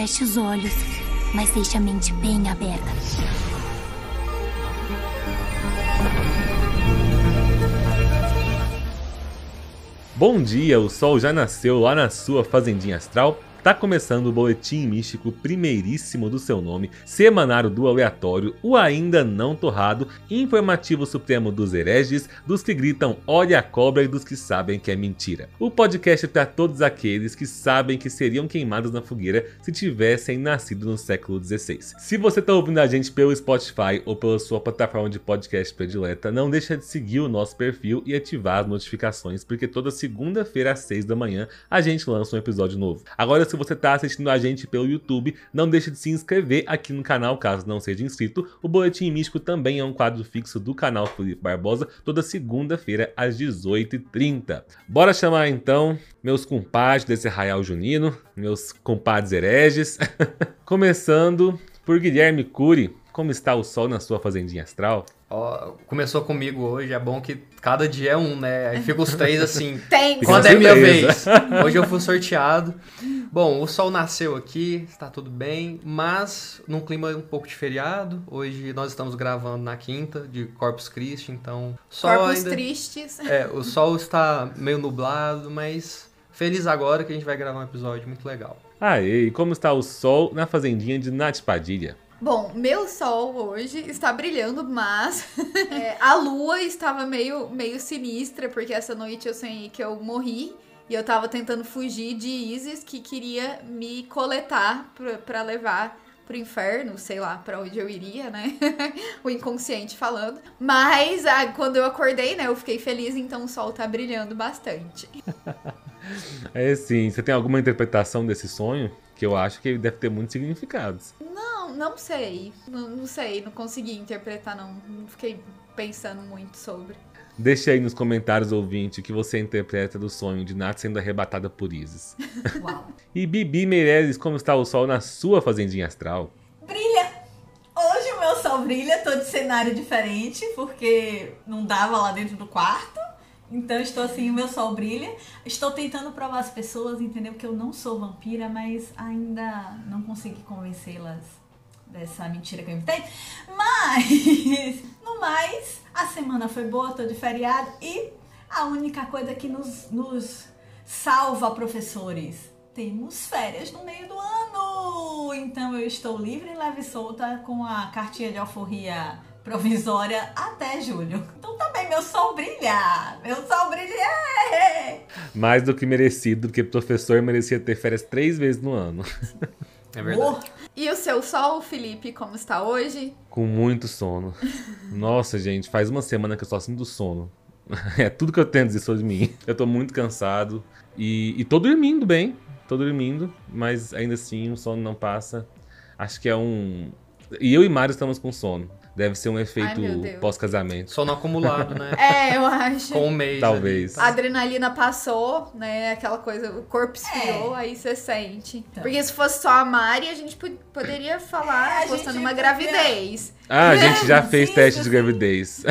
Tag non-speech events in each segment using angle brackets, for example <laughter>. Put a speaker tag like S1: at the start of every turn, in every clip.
S1: Feche os olhos, mas deixe a mente bem aberta.
S2: Bom dia, o sol já nasceu lá na sua fazendinha astral? Tá começando o boletim místico primeiríssimo do seu nome, semanário do aleatório, o ainda não torrado, informativo supremo dos hereges, dos que gritam olha a cobra e dos que sabem que é mentira. O podcast para todos aqueles que sabem que seriam queimados na fogueira se tivessem nascido no século XVI. Se você tá ouvindo a gente pelo Spotify ou pela sua plataforma de podcast predileta, não deixa de seguir o nosso perfil e ativar as notificações, porque toda segunda-feira às 6 da manhã a gente lança um episódio novo. Agora se você está assistindo a gente pelo YouTube, não deixe de se inscrever aqui no canal caso não seja inscrito. O Boletim Místico também é um quadro fixo do canal Felipe Barbosa, toda segunda-feira às 18h30. Bora chamar então meus compadres desse arraial junino, meus compadres hereges, <laughs> começando por Guilherme Cury. Como está o sol na sua fazendinha astral?
S3: Ó, começou comigo hoje, é bom que cada dia é um, né? Aí fica os três assim. <laughs>
S4: Tem.
S3: Quando é minha vez? <laughs> Hoje eu fui sorteado. Bom, o sol nasceu aqui, está tudo bem, mas num clima um pouco de feriado. Hoje nós estamos gravando na quinta de Corpus Christi, então sol
S4: Corpos
S3: ainda.
S4: tristes.
S3: É, o sol está meio nublado, mas feliz agora que a gente vai gravar um episódio muito legal.
S2: Aê, e como está o sol na fazendinha de Nath Padilha?
S4: Bom, meu sol hoje está brilhando, mas <laughs> é, a lua estava meio, meio sinistra, porque essa noite eu sonhei que eu morri. E eu tava tentando fugir de Isis, que queria me coletar pra, pra levar pro inferno, sei lá pra onde eu iria, né? <laughs> o inconsciente falando. Mas ah, quando eu acordei, né, eu fiquei feliz, então o sol tá brilhando bastante. <laughs>
S2: É sim, você tem alguma interpretação desse sonho? Que eu acho que ele deve ter muitos significados.
S4: Não, não sei. Não, não sei, não consegui interpretar, não. Não fiquei pensando muito sobre.
S2: Deixe aí nos comentários, ouvinte, o que você interpreta do sonho de Nath sendo arrebatada por Isis. <laughs>
S5: Uau.
S2: E Bibi Meirelles, como está o sol na sua fazendinha astral?
S5: Brilha! Hoje o meu sol brilha, tô de cenário diferente, porque não dava lá dentro do quarto. Então estou assim, o meu sol brilha. Estou tentando provar às pessoas, entendeu? Que eu não sou vampira, mas ainda não consegui convencê-las dessa mentira que eu inventei. Mas, <laughs> no mais, a semana foi boa, tô de feriado. E a única coisa que nos, nos salva, professores, temos férias no meio do ano. Então eu estou livre, leve e solta com a cartinha de alforria provisória até julho. Então também meu sol brilha. Meu sol brilha.
S2: Mais do que merecido, porque professor merecia ter férias três vezes no ano.
S3: É verdade.
S5: Oh,
S4: E o seu sol, Felipe, como está hoje?
S2: Com muito sono. Nossa, gente, faz uma semana que eu só sinto sono. <laughs> É tudo que eu tenho a dizer sobre mim. Eu tô muito cansado. E, e tô dormindo bem. Tô dormindo, mas ainda assim o sono não passa. Acho que é um. E eu e Mário estamos com sono. Deve ser um efeito pós-casamento.
S3: Sono acumulado, né? <laughs>
S4: É, eu acho.
S3: Com um mês.
S2: Talvez.
S4: A adrenalina passou, né? Aquela coisa, o corpo esfriou, aí você sente.
S5: Então.
S4: Porque se fosse só a Mari, a gente po- poderia falar
S5: É, a
S4: apostando
S5: gente
S4: numa
S5: podia-
S4: gravidez.
S2: Ah, a gente já <laughs> fez
S5: Isso,
S2: teste de
S5: sim.
S2: gravidez.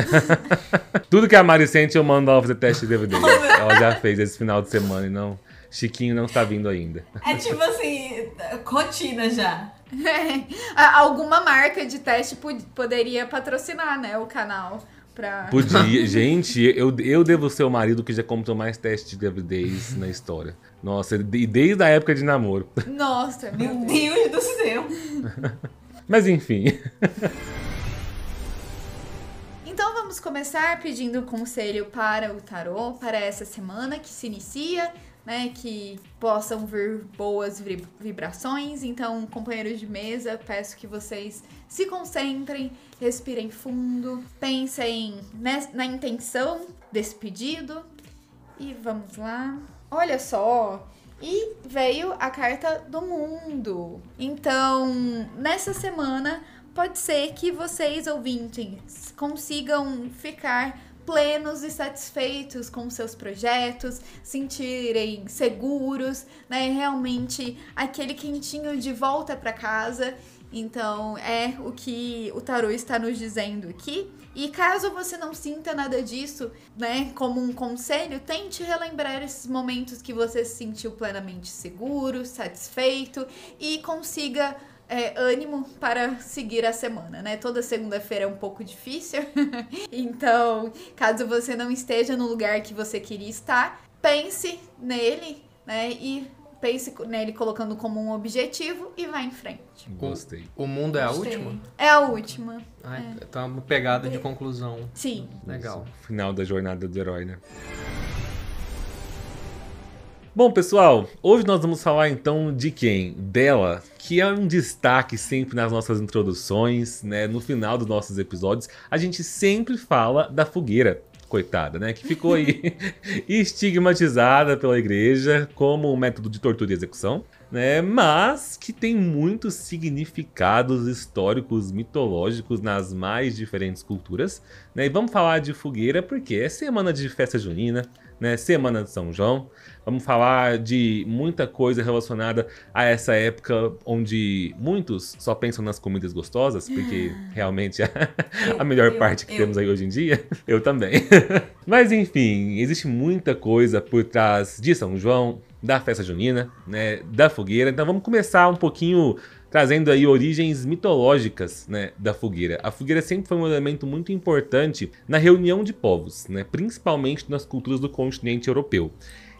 S2: <laughs> Tudo que a Mari sente, eu mando ela fazer teste de gravidez.
S5: Oh,
S2: Ela já fez esse final de semana e não. Chiquinho não está vindo ainda.
S5: é tipo assim, rotina já. <laughs>
S4: Alguma marca de teste pod- poderia patrocinar, né, o canal. Pra... <laughs>
S2: Podia. Gente, eu, eu devo ser o marido que já comprou mais teste de gravidez na história. Nossa, e desde a época de namoro. <laughs>
S4: Nossa, meu. Deus
S5: do céu.
S2: Mas enfim.
S4: Então vamos começar pedindo conselho para o tarô para essa semana que se inicia, né? Que possam vir boas vibra- vibrações. Então, companheiros de mesa, peço que vocês se concentrem, respirem fundo, pensem na intenção desse pedido e vamos lá. Olha só. E veio a carta do mundo. Então, nessa semana, pode ser que vocês, ouvintes, consigam ficar plenos e satisfeitos com seus projetos, sentirem seguros, né? Realmente aquele quentinho de volta para casa Então, é o que o tarô está nos dizendo aqui. E caso você não sinta nada disso, né, como um conselho, tente relembrar esses momentos que você se sentiu plenamente seguro, satisfeito e consiga é, ânimo para seguir a semana, né? Toda segunda-feira é um pouco difícil. <laughs> então, caso você não esteja no lugar que você queria estar, pense nele, né? E pense nele colocando como um objetivo e vá em frente.
S2: Gostei.
S3: O mundo é a
S5: Gostei.
S3: última?
S4: É a última.
S3: Ai, Tá uma pegada de conclusão.
S4: Sim.
S3: Legal.
S2: Final da jornada do herói, né? Bom, pessoal, hoje nós vamos falar então de quem? Dela, que é um destaque sempre nas nossas introduções, né? No final dos nossos episódios, a gente sempre fala da fogueira. Coitada, né? Que ficou aí <laughs> estigmatizada pela igreja como um método de tortura e execução, né? Mas que tem muitos significados históricos, mitológicos nas mais diferentes culturas, né? E vamos falar de fogueira porque é semana de festa junina, né? Semana de São João. Vamos falar de muita coisa relacionada a essa época onde muitos só pensam nas comidas gostosas, porque <gasps> realmente é a melhor
S5: eu-
S2: parte que
S5: eu.
S2: temos aí hoje em dia. <laughs> Eu também. <laughs> Mas enfim, existe muita coisa por trás de São João, da festa junina, né, da fogueira. Então vamos começar um pouquinho trazendo aí origens mitológicas, né, da fogueira. A fogueira sempre foi um elemento muito importante na reunião de povos, né, principalmente nas culturas do continente europeu.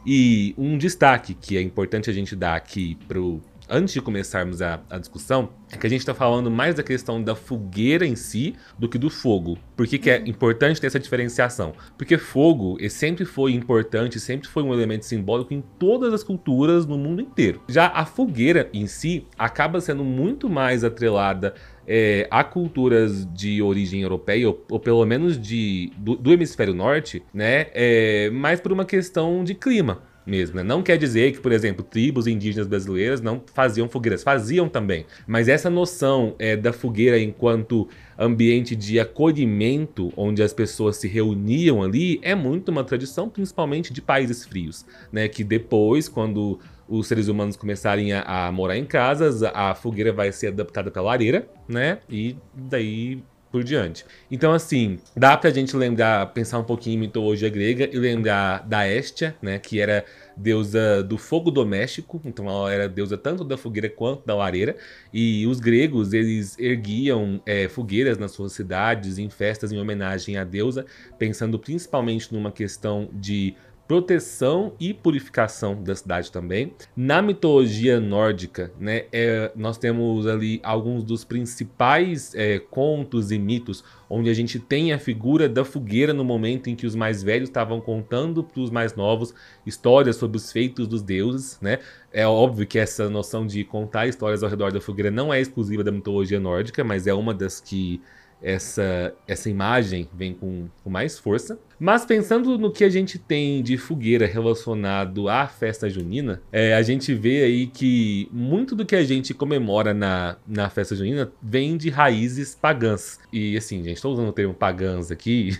S2: E um destaque que é importante a gente dar aqui pro antes de começarmos a, a discussão, é que a gente está falando mais da questão da fogueira em si do que do fogo. Por que, que é importante ter essa diferenciação? Porque fogo sempre foi importante, sempre foi um elemento simbólico em todas as culturas no mundo inteiro. Já a fogueira em si acaba sendo muito mais atrelada é, a culturas de origem europeia, ou, ou pelo menos de, do, do hemisfério norte, né? É, mais por uma questão de clima mesmo, né? Não quer dizer que, por exemplo, tribos indígenas brasileiras não faziam fogueiras, faziam também. Mas essa noção é, da fogueira enquanto ambiente de acolhimento, onde as pessoas se reuniam ali, é muito uma tradição, principalmente de países frios, né? Que depois, quando os seres humanos começarem a, a morar em casas, a fogueira vai ser adaptada para lareira, né? E daí por diante. Então, assim, dá pra gente lembrar, pensar um pouquinho em mitologia grega e lembrar da Hestia, né? Que era deusa do fogo doméstico, então ela era deusa tanto da fogueira quanto da lareira. E os gregos, eles erguiam é, fogueiras nas suas cidades, em festas em homenagem à deusa, pensando principalmente numa questão de proteção e purificação da cidade também. Na mitologia nórdica, né, é, nós temos ali alguns dos principais é, contos e mitos onde a gente tem a figura da fogueira no momento em que os mais velhos estavam contando para os mais novos histórias sobre os feitos dos deuses, né? É óbvio que essa noção de contar histórias ao redor da fogueira não é exclusiva da mitologia nórdica, mas é uma das que essa, essa imagem vem com, com mais força. Mas pensando no que a gente tem de fogueira relacionado à festa junina, é, a gente vê aí que muito do que a gente comemora na, na festa junina vem de raízes pagãs. E assim, gente, estou usando o termo pagãs aqui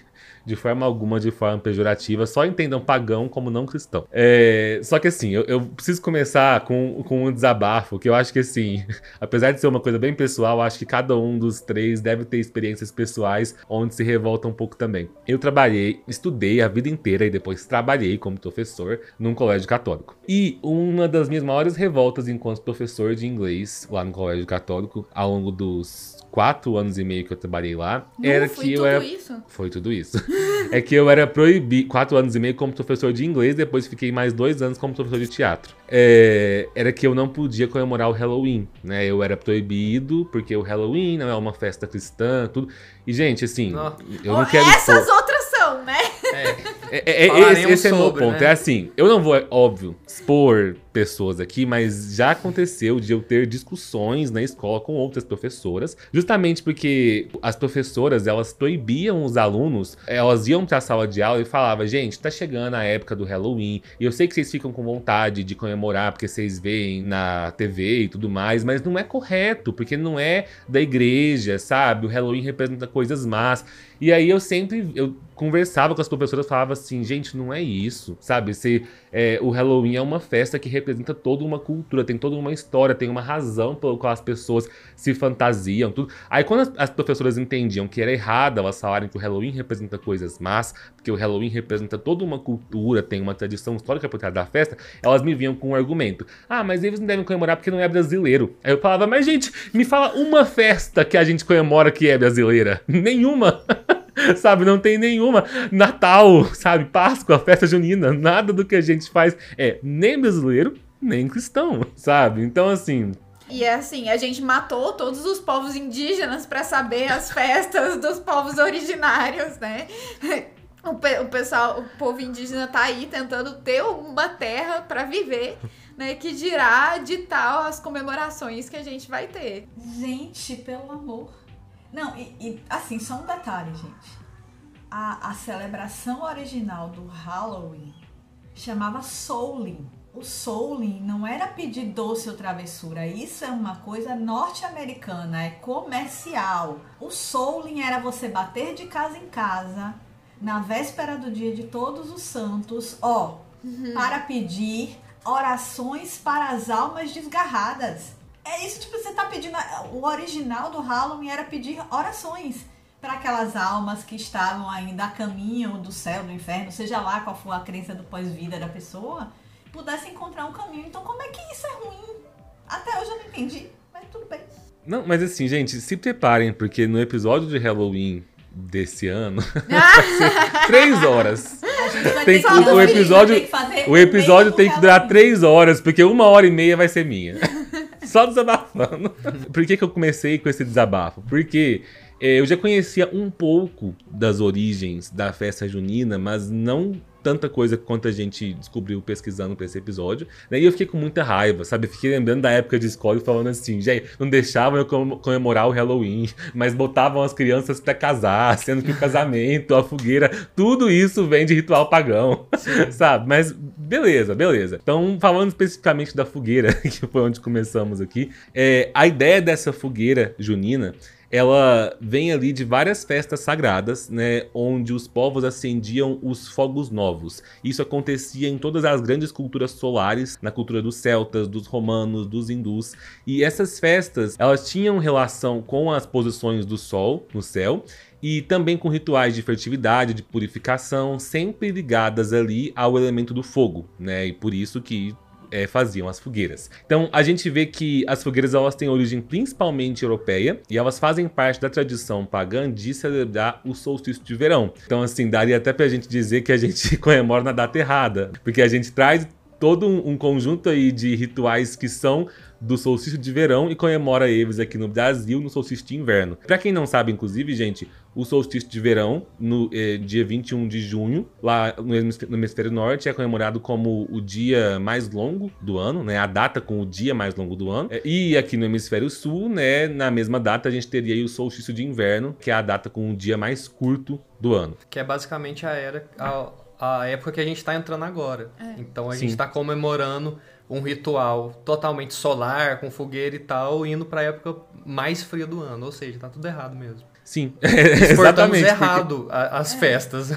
S2: de forma alguma, de forma pejorativa, só entendam pagão como não cristão. É, só que assim, eu, eu preciso começar com, com um desabafo, que eu acho que assim, <laughs> apesar de ser uma coisa bem pessoal, acho que cada um dos três deve ter experiências pessoais onde se revolta um pouco também. Eu trabalhei, estudei a vida inteira e depois trabalhei como professor num colégio católico. E uma das minhas maiores revoltas enquanto professor de inglês lá no colégio católico, ao longo dos quatro anos e meio que eu trabalhei lá,
S4: Não
S2: era que eu
S4: tudo
S2: era
S4: isso?
S2: foi tudo isso. <laughs> é que eu era proibido, quatro anos e meio como professor de inglês, depois fiquei mais dois anos como professor de teatro. É, era que eu não podia comemorar o Halloween, né? Eu era proibido, porque o Halloween não é uma festa cristã, tudo. E, gente, assim,
S3: Não.
S2: eu não
S4: Oh,
S2: quero.
S4: Essas outras são, né?
S3: É,
S2: é, é, é, esse, esse é o meu ponto.
S3: né?
S2: É assim, eu não vou, é óbvio, expor pessoas aqui, mas já aconteceu de eu ter discussões na escola com outras professoras, justamente porque as professoras, elas proibiam os alunos, elas iam pra sala de aula e falavam, gente, tá chegando a época do Halloween, e eu sei que vocês ficam com vontade de comemorar porque vocês veem na TV e tudo mais, mas não é correto, porque não é da igreja, sabe? O Halloween representa coisas más. E aí eu sempre eu conversava com as professoras, falava assim, gente, não é isso, sabe? Se, é, o Halloween é uma festa que representa toda uma cultura, tem toda uma história, tem uma razão pela qual as pessoas se fantasiam, tudo. Aí quando as, as professoras entendiam que era errado elas falarem que o Halloween representa coisas más, porque o Halloween representa toda uma cultura, tem uma tradição histórica por trás da festa, elas me vinham com um argumento. Ah, mas eles não devem comemorar porque não é brasileiro. Aí eu falava, mas gente, me fala uma festa que a gente comemora que é brasileira. <laughs> Nenhuma. <laughs> <laughs> sabe? Não tem nenhuma. Natal, sabe? Páscoa, festa junina, nada do que a gente faz é nem brasileiro, nem cristão, sabe? Então, assim.
S4: E é assim, a gente matou todos os povos indígenas para saber as festas dos povos originários, né? <laughs> O, pe o pessoal, o povo indígena tá aí tentando ter uma terra para viver, né? Que dirá de tal as comemorações que a gente vai ter.
S5: Gente, pelo amor. Não, e, e assim, só um detalhe, gente. A, a celebração original do Halloween chamava Souling. O Souling não era pedir doce ou travessura, isso é uma coisa norte-americana, é comercial. O Souling era você bater de casa em casa na véspera do dia de Todos os Santos, ó, uhum. para pedir orações para as almas desgarradas. É isso, tipo, você tá pedindo. O original do Halloween era pedir orações para aquelas almas que estavam ainda a caminho do céu, do inferno, seja lá qual for a crença do pós-vida da pessoa, pudesse encontrar um caminho. Então, como é que isso é ruim? Até hoje eu não entendi, mas tudo bem.
S2: Não, mas assim, gente, se preparem, porque no episódio de Halloween desse ano <laughs> <laughs> três horas. Tem, o, o, episódio, o episódio tem que durar três horas, porque uma hora e meia vai ser minha. <laughs> Só desabafando. <laughs> Por que, que eu comecei com esse desabafo? Porque é, eu já conhecia um pouco das origens da festa junina, mas não tanta coisa quanto a gente descobriu pesquisando para esse episódio. Daí eu fiquei com muita raiva, sabe? Eu fiquei lembrando da época de escola e falando assim, gente, não deixavam eu comemorar o Halloween, mas botavam as crianças para casar, sendo que o casamento, a fogueira, tudo isso vem de ritual pagão, <laughs> sabe? Mas beleza, beleza. Então, falando especificamente da fogueira, <laughs> que foi onde começamos aqui, é, a ideia dessa fogueira junina ela vem ali de várias festas sagradas, né, onde os povos acendiam os fogos novos. Isso acontecia em todas as grandes culturas solares, na cultura dos celtas, dos romanos, dos hindus, e essas festas, elas tinham relação com as posições do sol no céu e também com rituais de fertilidade, de purificação, sempre ligadas ali ao elemento do fogo, né? E por isso que é, faziam as fogueiras. Então a gente vê que as fogueiras elas têm origem principalmente europeia e elas fazem parte da tradição pagã de celebrar o solstício de verão. Então assim, daria até pra gente dizer que a gente <laughs> comemora na data errada, porque a gente traz todo um, um conjunto aí de rituais que são do solstício de verão e comemora eles aqui no Brasil no solstício de inverno. Para quem não sabe, inclusive, gente, o solstício de verão, no eh, dia 21 de junho, lá no hemisfério norte, é comemorado como o dia mais longo do ano, né? A data com o dia mais longo do ano. E aqui no hemisfério sul, né, na mesma data, a gente teria o solstício de inverno, que é a data com o dia mais curto do ano.
S3: Que é basicamente a era, a, a época que a gente está entrando agora. É. Então a Sim. gente está comemorando um ritual totalmente solar, com fogueira e tal, indo para a época mais fria do ano. Ou seja, tá tudo errado mesmo.
S2: Sim, <laughs>
S3: exatamente. errado <laughs> porque... as festas.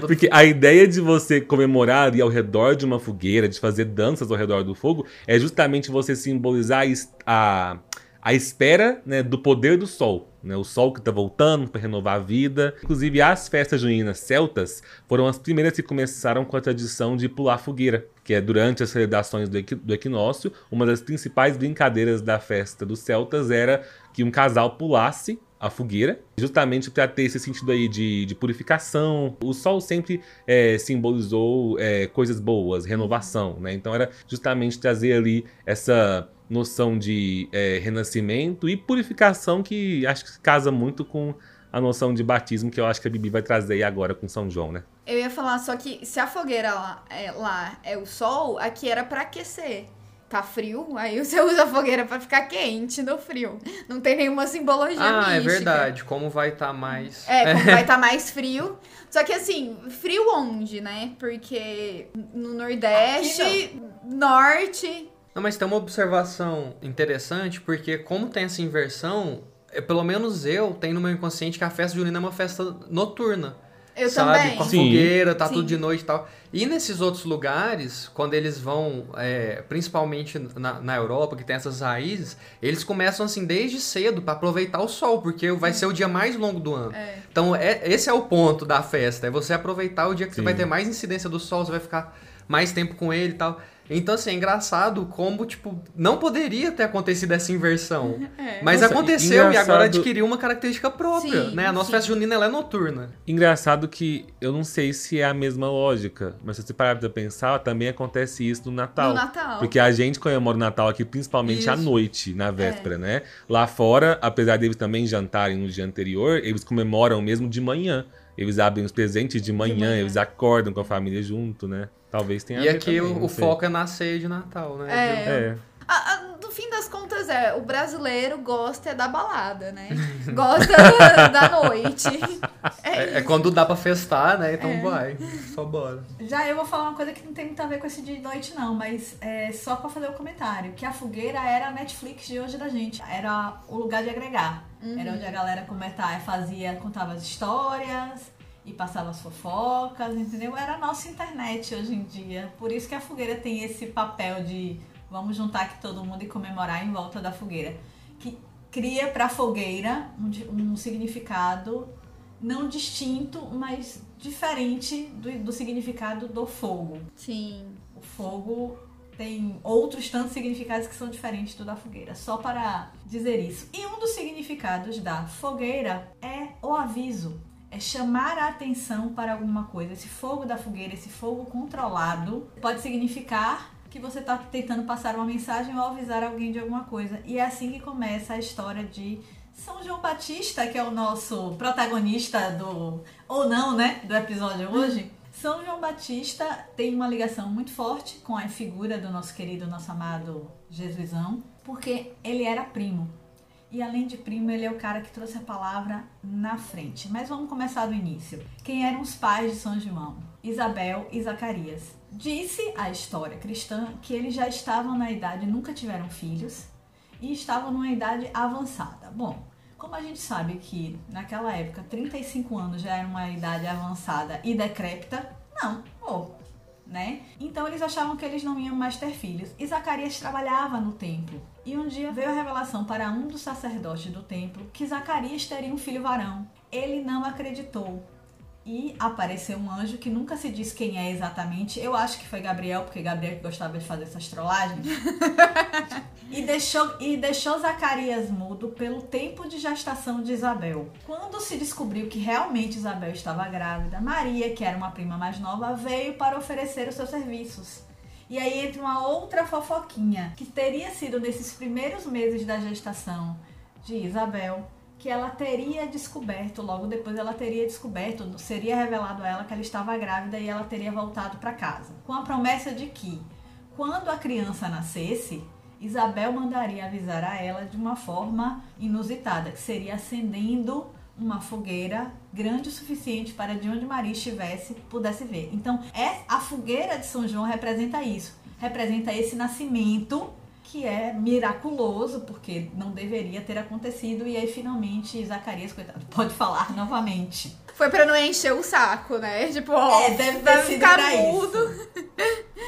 S2: porque a ideia de você comemorar ali ao redor de uma fogueira, de fazer danças ao redor do fogo, é justamente você simbolizar a, a espera né, do poder do sol. Né, o sol que está voltando para renovar a vida. Inclusive, as festas juninas celtas foram as primeiras que começaram com a tradição de pular fogueira, que é durante as celebrações do, do equinócio. Uma das principais brincadeiras da festa dos celtas era que um casal pulasse a fogueira, justamente para ter esse sentido aí de, de purificação. O sol sempre é, simbolizou é, coisas boas, renovação, né? Então era justamente trazer ali essa noção de é, renascimento e purificação que acho que casa muito com a noção de batismo que eu acho que a Bibi vai trazer aí agora com São João, né?
S4: Eu ia falar só que se a fogueira lá é, lá é o sol, aqui era para aquecer. Tá frio, aí você <laughs> usa a fogueira para ficar quente no frio. Não tem nenhuma simbologia
S3: Ah,
S4: é
S3: mística. é verdade. Como vai estar tá mais...
S4: É, como <laughs> vai estar tá mais frio. Só que assim, frio onde, né? Porque no Nordeste, Norte,
S3: não, mas tem uma observação interessante, porque como tem essa inversão, é, pelo menos eu tenho no meu inconsciente que a festa junina é uma festa noturna.
S4: Eu
S3: sabe?
S4: também.
S3: Com a
S2: Sim.
S3: fogueira, tá
S4: Sim.
S3: tudo de noite e tal. E nesses outros lugares, quando eles vão, é, principalmente na, na Europa, que tem essas raízes, eles começam assim desde cedo pra aproveitar o sol, porque vai ser o dia mais longo do ano.
S4: É.
S3: Então, é, esse é o ponto da festa, é você aproveitar o dia que
S2: Sim.
S3: você vai ter mais incidência do sol, você vai ficar mais tempo com ele e tal. Então, assim, é engraçado como, tipo, não poderia ter acontecido essa inversão. <laughs>
S4: É.
S3: Mas
S2: Nossa,
S3: aconteceu e agora
S2: engraçado-
S3: adquiriu uma característica própria,
S4: Sim,
S3: né? A nossa
S4: sim.
S3: festa junina, ela é noturna.
S2: Engraçado que eu não sei se é a mesma lógica, mas se você parar pra pensar, também acontece isso no Natal.
S4: No Natal.
S2: Porque a gente comemora o Natal aqui principalmente à
S3: Isso.
S2: noite, na véspera, né? Lá fora, apesar deles também jantarem no dia anterior, eles comemoram mesmo de manhã. Eles abrem os presentes de manhã,
S4: manhã.
S2: eles acordam com a família junto, né? Talvez tenha
S3: E aqui
S2: também,
S3: o, o foco é na ceia de Natal, né?
S4: É.
S2: É.
S4: A- a- das contas, é, o brasileiro gosta é da balada, né? <laughs> Gosta da noite. <laughs> É,
S3: É, é quando dá pra festar, né? Então
S4: É.
S3: vai. Só bora.
S5: Já eu vou falar uma coisa que não tem muito a ver com esse dia de noite, não, mas é só pra fazer o comentário. Que a fogueira era a Netflix de hoje da gente. Era o lugar de agregar. Era onde a galera comentar, fazia, contava as histórias e passava as fofocas, entendeu? Era a nossa internet hoje em dia. Por isso que a fogueira tem esse papel de vamos juntar aqui todo mundo e comemorar em volta da fogueira. Que cria pra fogueira um, um significado não distinto, mas diferente do, do significado do fogo.
S4: Sim.
S5: O fogo tem outros tantos significados que são diferentes do da fogueira, só para dizer isso. E um dos significados da fogueira é o aviso, é chamar a atenção para alguma coisa. Esse fogo da fogueira, esse fogo controlado, pode significar que você está tentando passar uma mensagem ou avisar alguém de alguma coisa. E é assim que começa a história de São João Batista, que é o nosso protagonista do ou não, né, do episódio hoje. São João Batista tem uma ligação muito forte com a figura do nosso querido, nosso amado Jesusão, porque ele era primo. E além de primo, ele é o cara que trouxe a palavra na frente. Mas vamos começar do início. Quem eram os pais de São João? Isabel e Zacarias. Disse a história cristã que eles já estavam na idade, nunca tiveram filhos e estavam numa idade avançada. Bom, como a gente sabe que naquela época 35 anos já era uma idade avançada e decrépita, não, ou, né? Então eles achavam que eles não iam mais ter filhos. E Zacarias trabalhava no templo. E um dia veio a revelação para um dos sacerdotes do templo que Zacarias teria um filho varão. Ele não acreditou. E apareceu um anjo que nunca se diz quem é exatamente. Eu acho que foi Gabriel, porque Gabriel gostava de fazer essas trollagens. <laughs> e, deixou, e deixou Zacarias mudo pelo tempo de gestação de Isabel. Quando se descobriu que realmente Isabel estava grávida, Maria, que era uma prima mais nova, veio para oferecer os seus serviços. E aí entra uma outra fofoquinha, que teria sido nesses primeiros meses da gestação de Isabel, que ela teria descoberto, logo depois ela teria descoberto, seria revelado a ela que ela estava grávida e ela teria voltado para casa, com a promessa de que, quando a criança nascesse, Isabel mandaria avisar a ela de uma forma inusitada, que seria acendendo uma fogueira grande o suficiente para de onde Maria estivesse pudesse ver. Então, é a fogueira de São João representa isso, representa esse nascimento que é miraculoso, porque não deveria ter acontecido, e aí finalmente Zacarias, coitado, pode falar novamente.
S4: Foi pra não encher o saco, né? Tipo, ó,
S5: É, deve ter sido
S4: ficar mudo.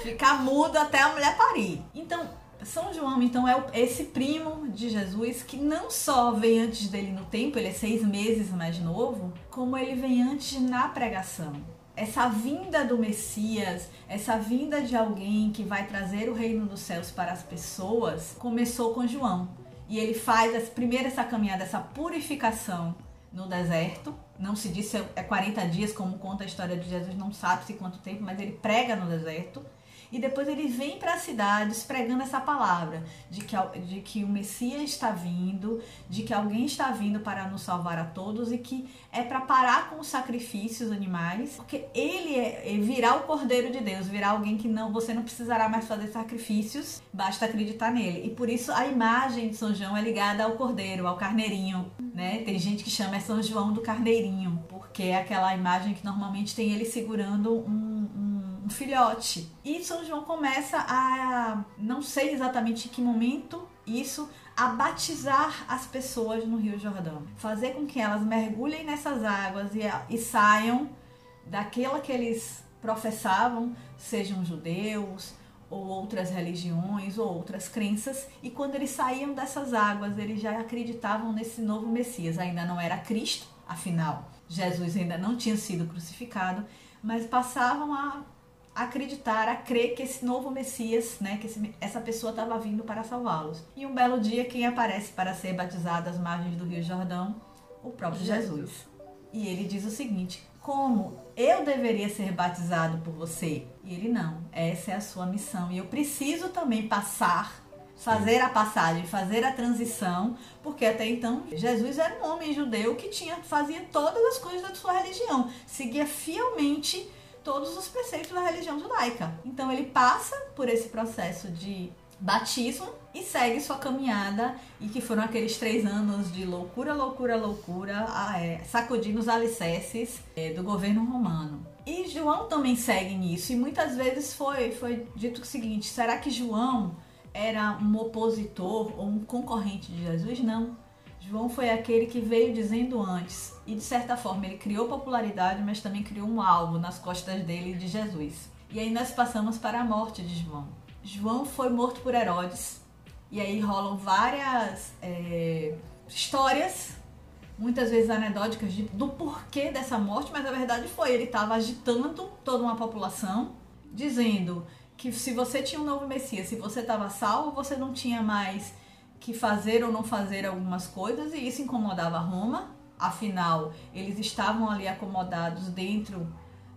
S5: Ficar mudo até a mulher parir. Então, São João, então, é esse primo de Jesus que não só vem antes dele no tempo, ele é seis meses mais novo, como ele vem antes na pregação. Essa vinda do Messias, essa vinda de alguém que vai trazer o reino dos céus para as pessoas, começou com João. E ele faz primeiro essa caminhada, essa purificação no deserto. Não se diz se é 40 dias, como conta a história de Jesus, não sabe-se quanto tempo, mas ele prega no deserto. E depois ele vem para as cidades pregando essa palavra de que, de que o Messias está vindo, de que alguém está vindo para nos salvar a todos e que é para parar com os sacrifícios animais, porque ele é, é virá o Cordeiro de Deus, virá alguém que não você não precisará mais fazer sacrifícios, basta acreditar nele. E por isso a imagem de São João é ligada ao Cordeiro, ao Carneirinho, né? Tem gente que chama é São João do Carneirinho, porque é aquela imagem que normalmente tem ele segurando um, um um filhote. E São João começa a, não sei exatamente em que momento, isso, a batizar as pessoas no Rio Jordão. Fazer com que elas mergulhem nessas águas e, e saiam daquela que eles professavam, sejam judeus ou outras religiões ou outras crenças, e quando eles saíam dessas águas, eles já acreditavam nesse novo Messias. Ainda não era Cristo, afinal, Jesus ainda não tinha sido crucificado, mas passavam a acreditar, a crer que esse novo Messias, né, que esse, essa pessoa estava vindo para salvá-los. E um belo dia, quem aparece para ser batizado às margens do Rio Jordão? O próprio Jesus. Jesus. E ele diz o seguinte: Como eu deveria ser batizado por você? E ele não. Essa é a sua missão. E eu preciso também passar fazer a passagem, fazer a transição, porque até então Jesus era um homem judeu que tinha fazia todas as coisas da sua religião, seguia fielmente todos os preceitos da religião judaica. Então ele passa por esse processo de batismo e segue sua caminhada e que foram aqueles três anos de loucura, loucura, loucura, é, sacudindo os alicerces é, do governo romano. E João também segue nisso e muitas vezes foi, foi dito o seguinte, será que João era um opositor ou um concorrente de Jesus? Não. João foi aquele que veio dizendo antes, e de certa forma ele criou popularidade, mas também criou um alvo nas costas dele de Jesus. E aí nós passamos para a morte de João. João foi morto por Herodes, e aí rolam várias é, histórias, muitas vezes anedóticas, de, do porquê dessa morte, mas a verdade foi: ele estava agitando toda uma população, dizendo que se você tinha um novo Messias, se você estava salvo, você não tinha mais que fazer ou não fazer algumas coisas e isso incomodava Roma. Afinal, eles estavam ali acomodados dentro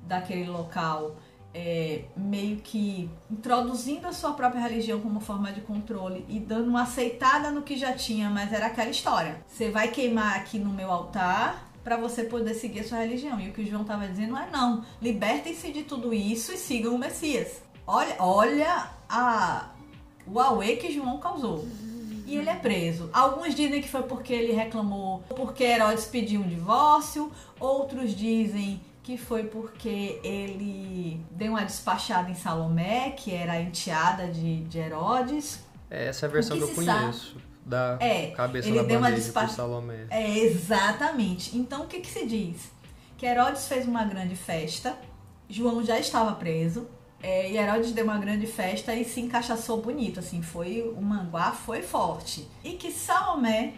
S5: daquele local, é, meio que introduzindo a sua própria religião como forma de controle e dando uma aceitada no que já tinha, mas era aquela história. Você vai queimar aqui no meu altar para você poder seguir a sua religião. E o que o João estava dizendo é não, libertem-se de tudo isso e sigam o Messias. Olha, olha a o auê que João causou e ele é preso. Alguns dizem que foi porque ele reclamou, porque Herodes pediu um divórcio, outros dizem que foi porque ele deu uma despachada em Salomé, que era a enteada de, de Herodes.
S3: É, essa é a versão que, eu conheço. Sabe, da
S5: é,
S3: cabeça
S5: ele
S3: da
S5: deu
S3: uma
S5: despach...
S3: Salomé.
S5: É, exatamente. Então, o que, que se diz? Que Herodes fez uma grande festa, João já estava preso, é, e Herodes deu uma grande festa e se encaixaçou bonito, assim, foi o manguá foi forte. E que Salomé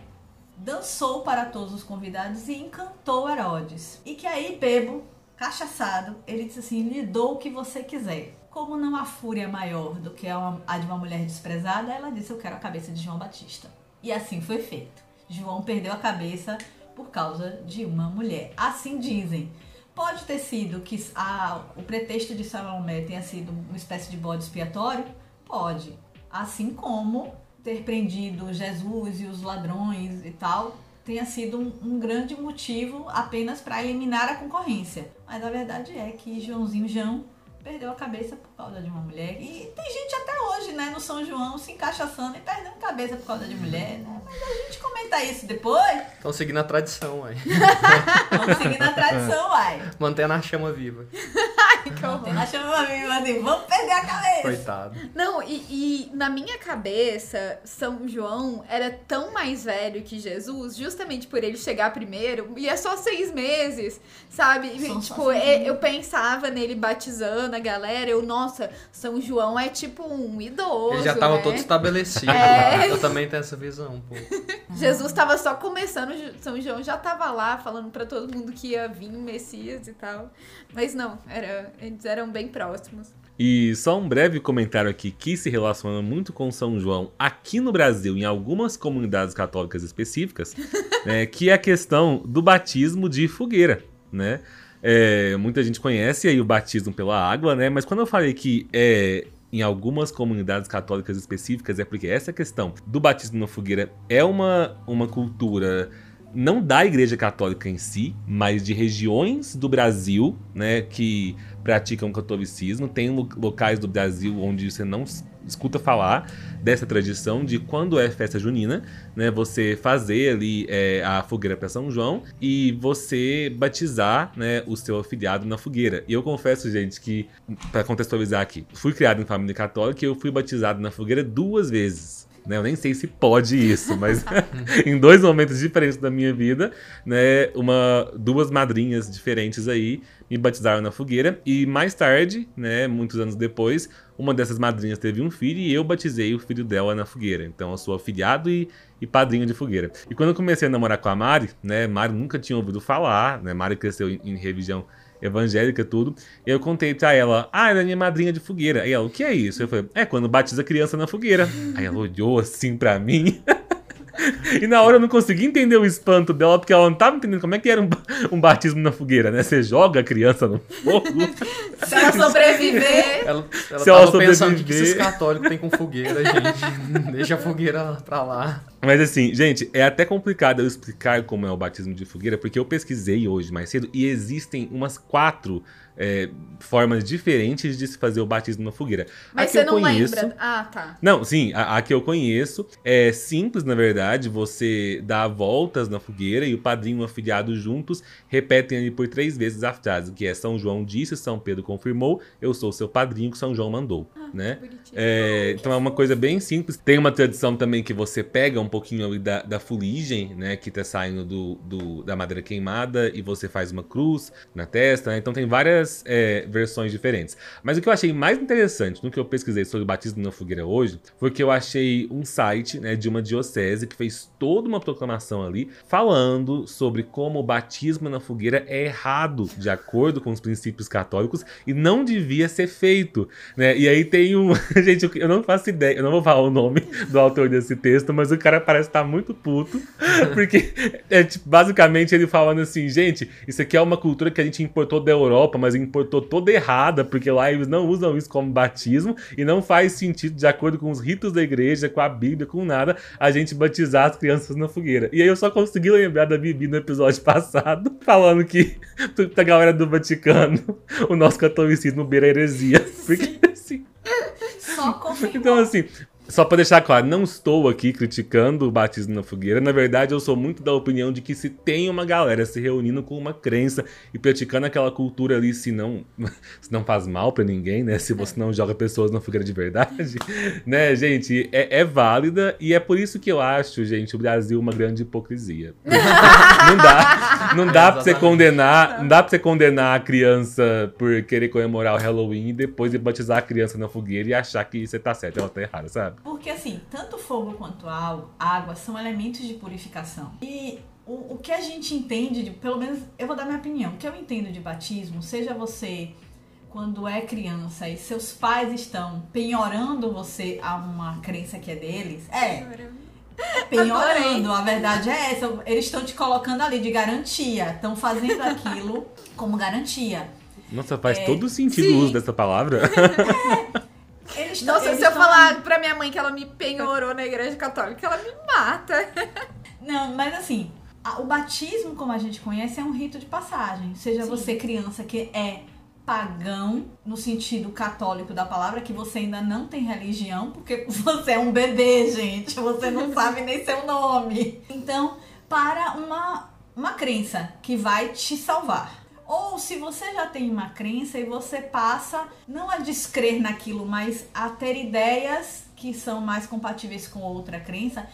S5: dançou para todos os convidados e encantou Herodes. E que aí Bebo, cachaçado, ele disse assim: lhe dou o que você quiser. Como não há fúria maior do que a de uma mulher desprezada, ela disse: Eu quero a cabeça de João Batista. E assim foi feito. João perdeu a cabeça por causa de uma mulher. Assim dizem. Pode ter sido que a, o pretexto de Salomé tenha sido uma espécie de bode expiatório? Pode. Assim como ter prendido Jesus e os ladrões e tal tenha sido um, um grande motivo apenas para eliminar a concorrência. Mas a verdade é que Joãozinho João perdeu a cabeça causa de uma mulher. E tem gente até hoje, né, no São João, se encaixaçando e perdendo cabeça por causa de mulher, né? Mas a gente comenta isso depois.
S3: Estão seguindo a tradição, uai. <laughs>
S5: Estão seguindo a tradição, uai.
S3: Mantendo a chama viva.
S4: Ai, que horror.
S5: Mantendo a chama viva, assim, vamos perder a cabeça.
S3: Coitado.
S4: Não, e, e na minha cabeça, São João era tão mais velho que Jesus, justamente por ele chegar primeiro, e é só seis meses, sabe?
S5: São
S4: tipo, eu pensava nele batizando a galera, eu, nossa, São João é tipo um idoso.
S3: Ele já tava
S4: né?
S3: todo estabelecido.
S4: É.
S3: Eu também tenho essa visão, pô. <laughs>
S4: Jesus tava só começando, São João já tava lá falando para todo mundo que ia vir Messias e tal. Mas não, era, eles eram bem próximos.
S2: E só um breve comentário aqui que se relaciona muito com São João aqui no Brasil, em algumas comunidades católicas específicas, <laughs> né, que é a questão do batismo de fogueira, né? É, muita gente conhece aí o batismo pela água, né? Mas quando eu falei que é em algumas comunidades católicas específicas, é porque essa questão do batismo na fogueira é uma, uma cultura não da Igreja Católica em si, mas de regiões do Brasil, né, que praticam catolicismo. Tem locais do Brasil onde você não escuta falar dessa tradição de quando é festa junina, né, você fazer ali é, a fogueira para São João e você batizar, né, o seu afilhado na fogueira. E eu confesso, gente, que para contextualizar aqui, fui criado em família católica e eu fui batizado na fogueira duas vezes. Né? Eu nem sei se pode isso, mas <laughs> em dois momentos diferentes da minha vida, né? Uma, duas madrinhas diferentes aí me batizaram na fogueira e mais tarde, né? Muitos anos depois, uma dessas madrinhas teve um filho e eu batizei o filho dela na fogueira. Então eu sou afilhado e, e padrinho de fogueira. E quando eu comecei a namorar com a Mari, né? Mari nunca tinha ouvido falar, né? Mari cresceu em, em religião evangélica tudo. E eu contei pra ela, ah, ela é minha madrinha de fogueira. Aí ela, o que é isso? Eu falei, é quando batiza criança na fogueira. Aí ela olhou assim pra mim. <laughs> E na hora eu não consegui entender o espanto dela, porque ela não tava entendendo como é que era um, um batismo na fogueira, né? Você joga a criança no fogo.
S4: Se ela sobreviver.
S3: Ela, ela
S2: Se
S3: tava
S2: ela
S3: pensando o que,
S2: sobreviver.
S3: esses católicos têm com fogueira, gente. Deixa a fogueira pra lá.
S2: Mas assim, gente, é até complicado eu explicar como é o batismo de fogueira, porque eu pesquisei hoje mais cedo e existem umas quatro é, formas diferentes de se fazer o batismo na fogueira.
S4: Mas
S2: que
S4: você não
S2: conheço-
S4: lembra. Ah, tá.
S2: Não, sim, a, a que eu conheço é simples, na verdade. Você dá voltas na fogueira e o padrinho e o afilhado juntos repetem ali por três vezes a frase, que é São João disse, São Pedro confirmou, eu sou seu padrinho que São João mandou, né?
S4: Bonitinho.
S2: É, então é uma coisa bem simples. Tem uma tradição também que você pega um pouquinho ali da, da fuligem, né? Que tá saindo do, do- da madeira queimada e você faz uma cruz na testa, né? Então tem várias é, versões diferentes. Mas o que eu achei mais interessante no que eu pesquisei sobre o batismo na fogueira hoje foi que eu achei um site né, de uma diocese que fez toda uma proclamação ali falando sobre como o batismo na fogueira é errado de acordo com os princípios católicos e não devia ser feito, né? E aí tem um, <laughs> <laughs> gente, eu não faço ideia, eu não vou falar o nome <laughs> do autor desse texto, mas o cara parece estar muito puto, <laughs> porque é tipo, basicamente ele falando assim, gente, isso aqui é uma cultura que a gente importou da Europa, mas importou toda errada, porque lá eles não usam isso como batismo e não faz sentido, de acordo com os ritos da igreja, com a Bíblia, com nada, a gente batizar as crianças na fogueira. E aí eu só consegui lembrar da Bibi no episódio passado, falando que pra galera do Vaticano, o nosso catolicismo beira heresia. Porque assim.
S5: Só confirmou.
S2: Então, assim, só pra deixar claro, não estou aqui criticando o batismo na fogueira. Na verdade, eu sou muito da opinião de que se tem uma galera se reunindo com uma crença e praticando aquela cultura ali, se não, <laughs> se não faz mal pra ninguém, né? Se você não joga pessoas na fogueira de verdade, <laughs> né, gente? É, é válida e é por isso que eu acho, gente, o Brasil uma grande hipocrisia. <laughs> não dá, não dá pra você condenar, não dá pra você condenar a criança por querer comemorar o Halloween e depois de batizar a criança na fogueira e achar que você tá certo, ela tá errada, sabe?
S5: Porque assim, tanto fogo quanto água são elementos de purificação. E o, o que a gente entende, de, pelo menos eu vou dar minha opinião, o que eu entendo de batismo, seja você quando é criança e seus pais estão penhorando você a uma crença que é deles, é, penhorando, a verdade é essa. Eles estão te colocando ali de garantia, estão fazendo aquilo como garantia.
S2: Nossa, faz
S5: É,
S2: todo sentido
S4: sim.
S2: o uso dessa palavra.
S5: Eles tão-
S4: Nossa, se eu
S5: tão-
S4: falar pra minha mãe que ela me penhorou na igreja católica, ela me mata.
S5: Não, mas assim, o batismo, como a gente conhece, é um rito de passagem. Seja
S4: Sim.
S5: você criança que é pagão, no sentido católico da palavra, que você ainda não tem religião, porque <laughs> você é um bebê, gente. Você não sabe nem seu nome. Então, para uma, uma crença que vai te salvar. Ou se você já tem uma crença e você passa não a descrer naquilo, mas a ter ideias que são mais compatíveis com outra crença,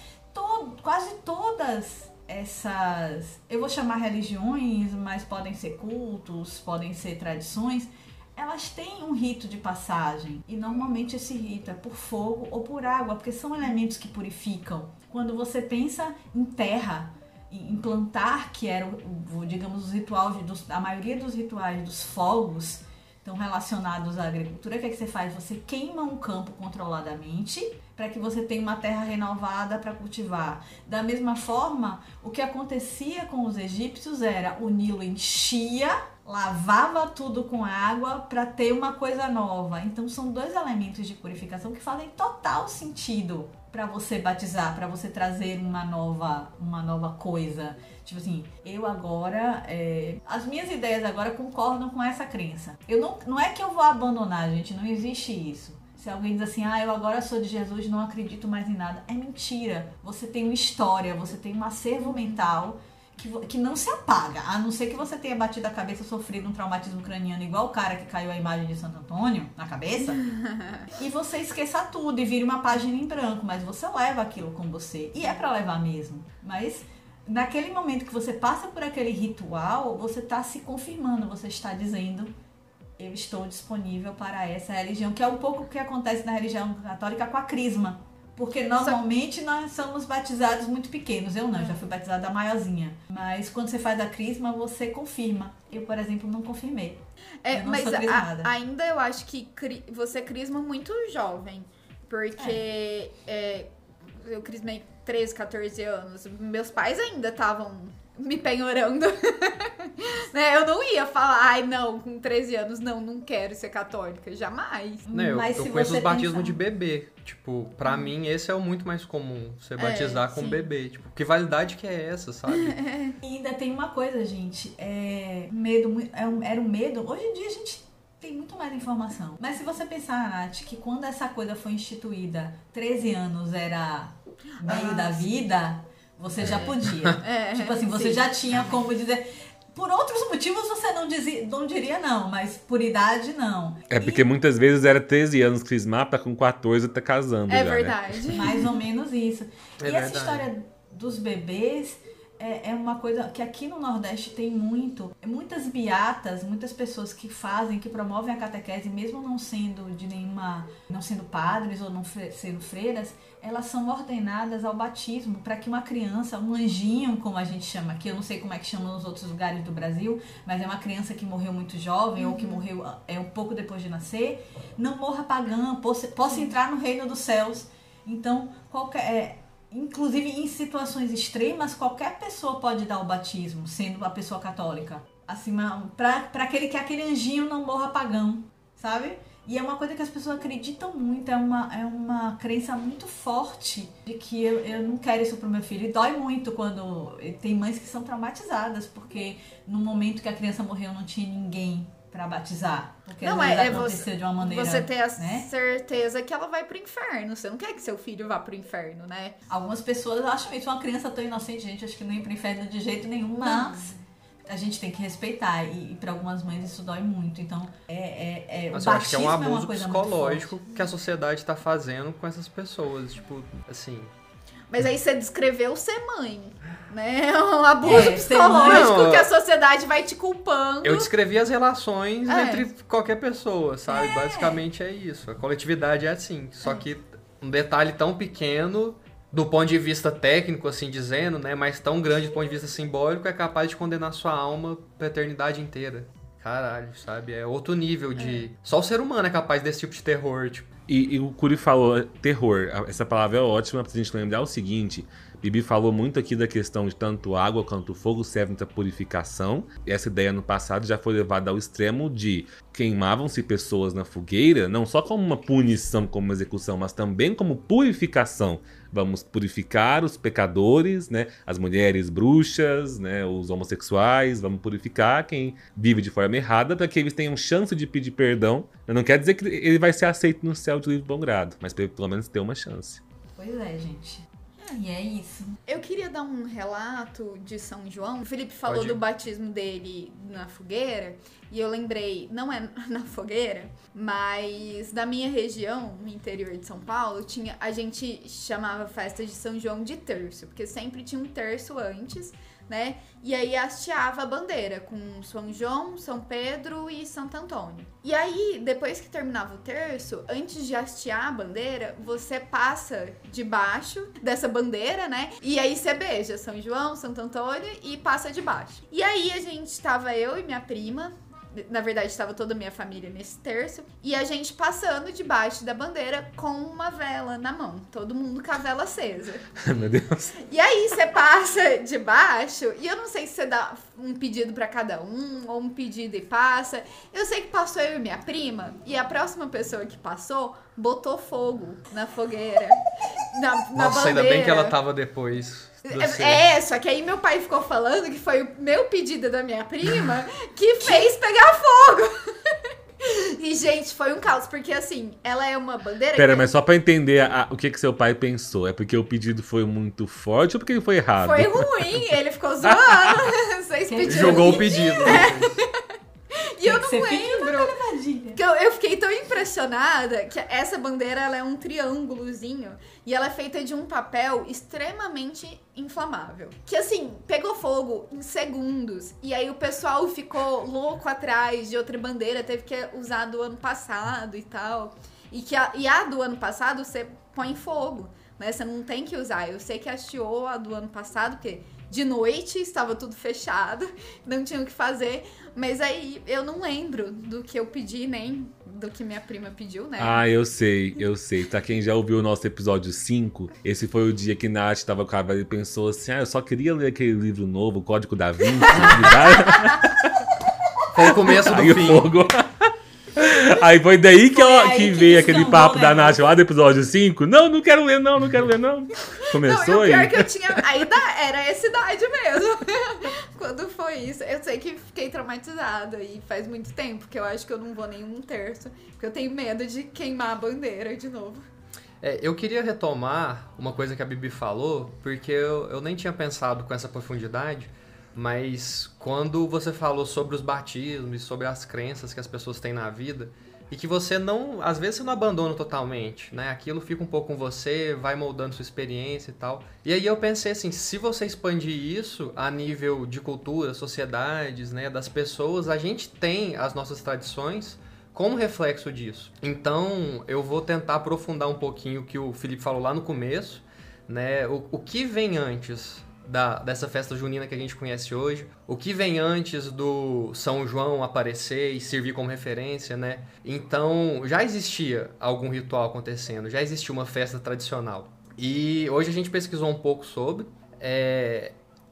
S5: quase todas essas, eu vou chamar religiões, mas podem ser cultos, podem ser tradições, elas têm um rito de passagem e normalmente esse rito é por fogo ou por água, porque são elementos que purificam. Quando você pensa em terra, em em plantar, que era, o, digamos, os rituais, dos, a maioria dos rituais dos fogos estão relacionados à agricultura, o que, é que você faz? Você queima um campo controladamente para que você tenha uma terra renovada para cultivar. Da mesma forma, o que acontecia com os egípcios era o Nilo enchia, lavava tudo com água para ter uma coisa nova. Então são dois elementos de purificação que fazem total sentido para você batizar, para você trazer uma nova, uma nova coisa. Tipo assim, eu agora, é, as minhas ideias agora concordam com essa crença. Eu não, não é que eu vou abandonar, gente, não existe isso. Se alguém diz assim, ah, eu agora sou de Jesus, não acredito mais em nada, é mentira. Você tem uma história, você tem um acervo mental que, que não se apaga, a não ser que você tenha batido a cabeça, sofrido um traumatismo craniano igual o cara que caiu a imagem de Santo Antônio na cabeça, <laughs> e você esqueça tudo e vire uma página em branco, mas você leva aquilo com você. E é para levar mesmo. Mas naquele momento que você passa por aquele ritual, você está se confirmando, você está dizendo eu estou disponível para essa religião, que é um pouco o que acontece na religião católica com a crisma. Porque normalmente nós somos batizados muito pequenos. Eu não, eu já fui batizada maiorzinha. Mas quando você faz a crisma, você confirma. Eu, por exemplo, não confirmei.
S4: É, eu não mas a, ainda eu acho que cri, você crisma muito jovem. Porque é. É, eu crismei 13, 14 anos. Meus pais ainda estavam me penhorando. <laughs> né? Eu não ia falar, ai não, com 13 anos, não, não quero ser católica. Jamais.
S3: Não, eu, Mas eu conheço os batismos pensar... de bebê. Tipo, pra hum. mim esse é o muito mais comum. Você é, batizar é, com sim. bebê. Tipo, que validade que é essa, sabe? <laughs>
S5: e ainda tem uma coisa, gente. É. Medo, é era um medo. Hoje em dia a gente tem muito mais informação. Mas se você pensar, Nath, que quando essa coisa foi instituída, 13 anos era meio ah, da vida você já é. podia. <laughs> É, tipo assim, você sim. já tinha como dizer. Por outros motivos você não, dizia, não diria não, mas por idade não.
S2: É porque e... muitas vezes era 13 anos crismar, tá com 14 tá casando.
S4: É
S2: já,
S4: né? verdade.
S5: Né? Mais ou menos isso. <laughs> É e verdade. essa história dos bebês é, é uma coisa que aqui no Nordeste tem muito. Muitas beatas, muitas pessoas que fazem, que promovem a catequese, mesmo não sendo de nenhuma. não sendo padres ou não sendo freiras, elas são ordenadas ao batismo para que uma criança, um anjinho, como a gente chama aqui, eu não sei como é que chama nos outros lugares do Brasil, mas é uma criança que morreu muito jovem uhum. ou que uhum. morreu é um pouco depois de nascer, não morra pagã, possa, possa entrar no reino dos céus. Então, qualquer, é, inclusive em situações extremas, qualquer pessoa pode dar o batismo, sendo a pessoa católica. Assim, para aquele que aquele anjinho não morra pagão, sabe? E é uma coisa que as pessoas acreditam muito, é uma, é uma crença muito forte de que eu, eu não quero isso pro meu filho. E dói muito quando tem mães que são traumatizadas, porque no momento que a criança morreu não tinha ninguém para batizar. Porque
S4: não, é, é você, de uma maneira, você ter a né? certeza que ela vai pro inferno. Você não quer que seu filho vá pro inferno, né?
S5: Algumas pessoas acham isso uma criança tão inocente, gente, acho que não ia pro inferno de jeito nenhum, mas a gente tem que respeitar. E, e para algumas mães isso dói muito. Então, é, é, é
S3: Mas o eu acho que é um abuso é psicológico que a sociedade está fazendo com essas pessoas. Tipo, assim.
S4: Mas aí você descreveu ser mãe. Né? <laughs> É um abuso é, psicológico não, que a sociedade vai te culpando.
S3: Eu descrevi as relações é. entre qualquer pessoa, sabe? É. Basicamente é isso. A coletividade é assim. Só que um detalhe tão pequeno do ponto de vista técnico, assim dizendo, né, mas tão grande do ponto de vista simbólico, é capaz de condenar sua alma pra eternidade inteira. Caralho, sabe? É outro nível de. É. Só o ser humano é capaz desse tipo de terror, tipo.
S2: E, e o Curi falou terror. Essa palavra é ótima pra gente lembrar o seguinte: Bibi falou muito aqui da questão de tanto água quanto fogo servem para purificação. Essa ideia no passado já foi levada ao extremo de queimavam-se pessoas na fogueira, não só como uma punição, como uma execução, mas também como purificação. Vamos purificar os pecadores, né? As mulheres bruxas, né? Os homossexuais, vamos purificar quem vive de forma errada para que eles tenham chance de pedir perdão. Não quer dizer que ele vai ser aceito no céu de livre bom grado, mas pelo menos ter uma chance.
S5: Pois é, gente. E é isso.
S4: Eu queria dar um relato de São João. O Felipe falou Pode. do batismo dele na fogueira. E eu lembrei, não é <laughs> na fogueira, mas da minha região, no interior de São Paulo, tinha a gente chamava festa de São João de terço, porque sempre tinha um terço antes né? E aí hasteava a bandeira com São João, São Pedro e Santo Antônio. E aí, depois que terminava o terço, antes de hastear a bandeira, você passa debaixo dessa bandeira, né? E aí você beija São João, Santo Antônio e passa debaixo. E aí a gente tava eu e minha prima na verdade, estava toda a minha família nesse terço. E a gente passando debaixo da bandeira com uma vela na mão. Todo mundo com a vela acesa. <laughs>
S2: Meu Deus.
S4: E aí você passa <laughs> debaixo, e eu não sei se você dá um pedido para cada um, ou um pedido e passa. Eu sei que passou eu e minha prima, e a próxima pessoa que passou botou fogo na fogueira. <laughs> Na, na
S3: Nossa,
S4: bandeira.
S3: ainda bem que ela tava depois.
S4: É, só que aí meu pai ficou falando que foi o meu pedido da minha prima <laughs> que fez pegar fogo. <laughs> E, gente, foi um caos, porque assim, ela é uma bandeira.
S2: Pera,
S4: que-
S2: mas só pra entender a- o que, que seu pai pensou, é porque o pedido foi muito forte ou porque ele foi errado?
S4: Foi ruim, ele ficou zoando. <laughs> Vocês pediram.
S3: Jogou o pedido.
S4: E eu não lembro. Que eu, eu fiquei tão impressionada que essa bandeira ela é um triângulozinho e ela é feita de um papel extremamente inflamável. Que assim, pegou fogo em segundos. E aí o pessoal ficou louco atrás de outra bandeira, teve que usar do ano passado e tal. E, que a, e a do ano passado você põe fogo, né? Você não tem que usar. Eu sei que hasteou a do ano passado, porque de noite estava tudo fechado, <laughs> não tinha o que fazer. Mas aí eu não lembro do que eu pedi, nem do que minha prima pediu, né?
S2: Ah, eu sei, eu sei. Pra quem já ouviu o nosso episódio 5, esse foi o dia que Nath tava com a e pensou assim: ah, eu só queria ler aquele livro novo, o Código da Vinci. <laughs> dá-
S3: Foi o começo do
S2: Aí
S3: fim.
S2: fogo. <laughs> Aí foi daí que,
S5: Foi
S2: ela-
S5: aí
S2: que
S5: que
S2: veio aquele papo
S5: o
S2: da. Nath lá do episódio 5. Não, não quero ler, não, não quero ler, não.
S4: Não,
S2: Começou
S4: e o pior
S2: aí.
S4: que eu tinha. Era essa idade mesmo. <laughs> Quando foi isso. Eu sei que fiquei traumatizada e faz muito tempo que eu acho que eu não vou nem um terço. Porque eu tenho medo de queimar a bandeira de novo.
S3: É, eu queria retomar uma coisa que a Bibi falou, porque eu, eu nem tinha pensado com essa profundidade, mas quando você falou sobre os batismos sobre as crenças que as pessoas têm na vida, e que você não, às vezes você não abandona totalmente, né? Aquilo fica um pouco com você, vai moldando sua experiência e tal. E aí eu pensei assim, se você expandir isso a nível de cultura, sociedades, né, das pessoas, a gente tem as nossas tradições como reflexo disso. Então, eu vou tentar aprofundar um pouquinho o que o Felipe falou lá no começo, né? O, o que vem antes da, dessa festa junina que a gente conhece hoje, o que vem antes do São João aparecer e servir como referência, né? Então, já existia algum ritual acontecendo, já existia uma festa tradicional. E hoje a gente pesquisou um pouco sobre. É,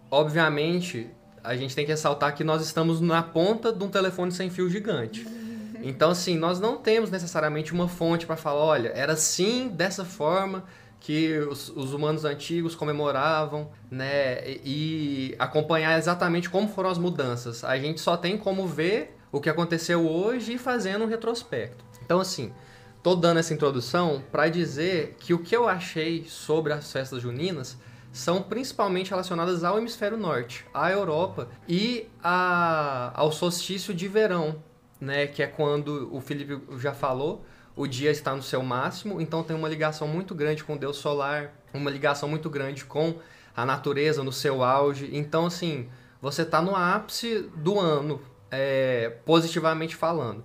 S3: obviamente, a gente tem que ressaltar que nós estamos na ponta de um telefone sem fio gigante. <laughs> Então, assim, nós não temos necessariamente uma fonte para falar, olha, era assim, dessa forma que os, os humanos antigos comemoravam, né? E, acompanhar exatamente como foram as mudanças. A gente só tem como ver o que aconteceu hoje e fazendo um retrospecto. Então, assim, tô dando essa introdução para dizer que o que eu achei sobre as festas juninas são principalmente relacionadas ao hemisfério norte, à Europa e a, ao solstício de verão, né, que é quando o Felipe já falou, o dia está no seu máximo, então tem uma ligação muito grande com o Deus solar, uma ligação muito grande com a natureza no seu auge. Então, assim, você está no ápice do ano, é, positivamente falando.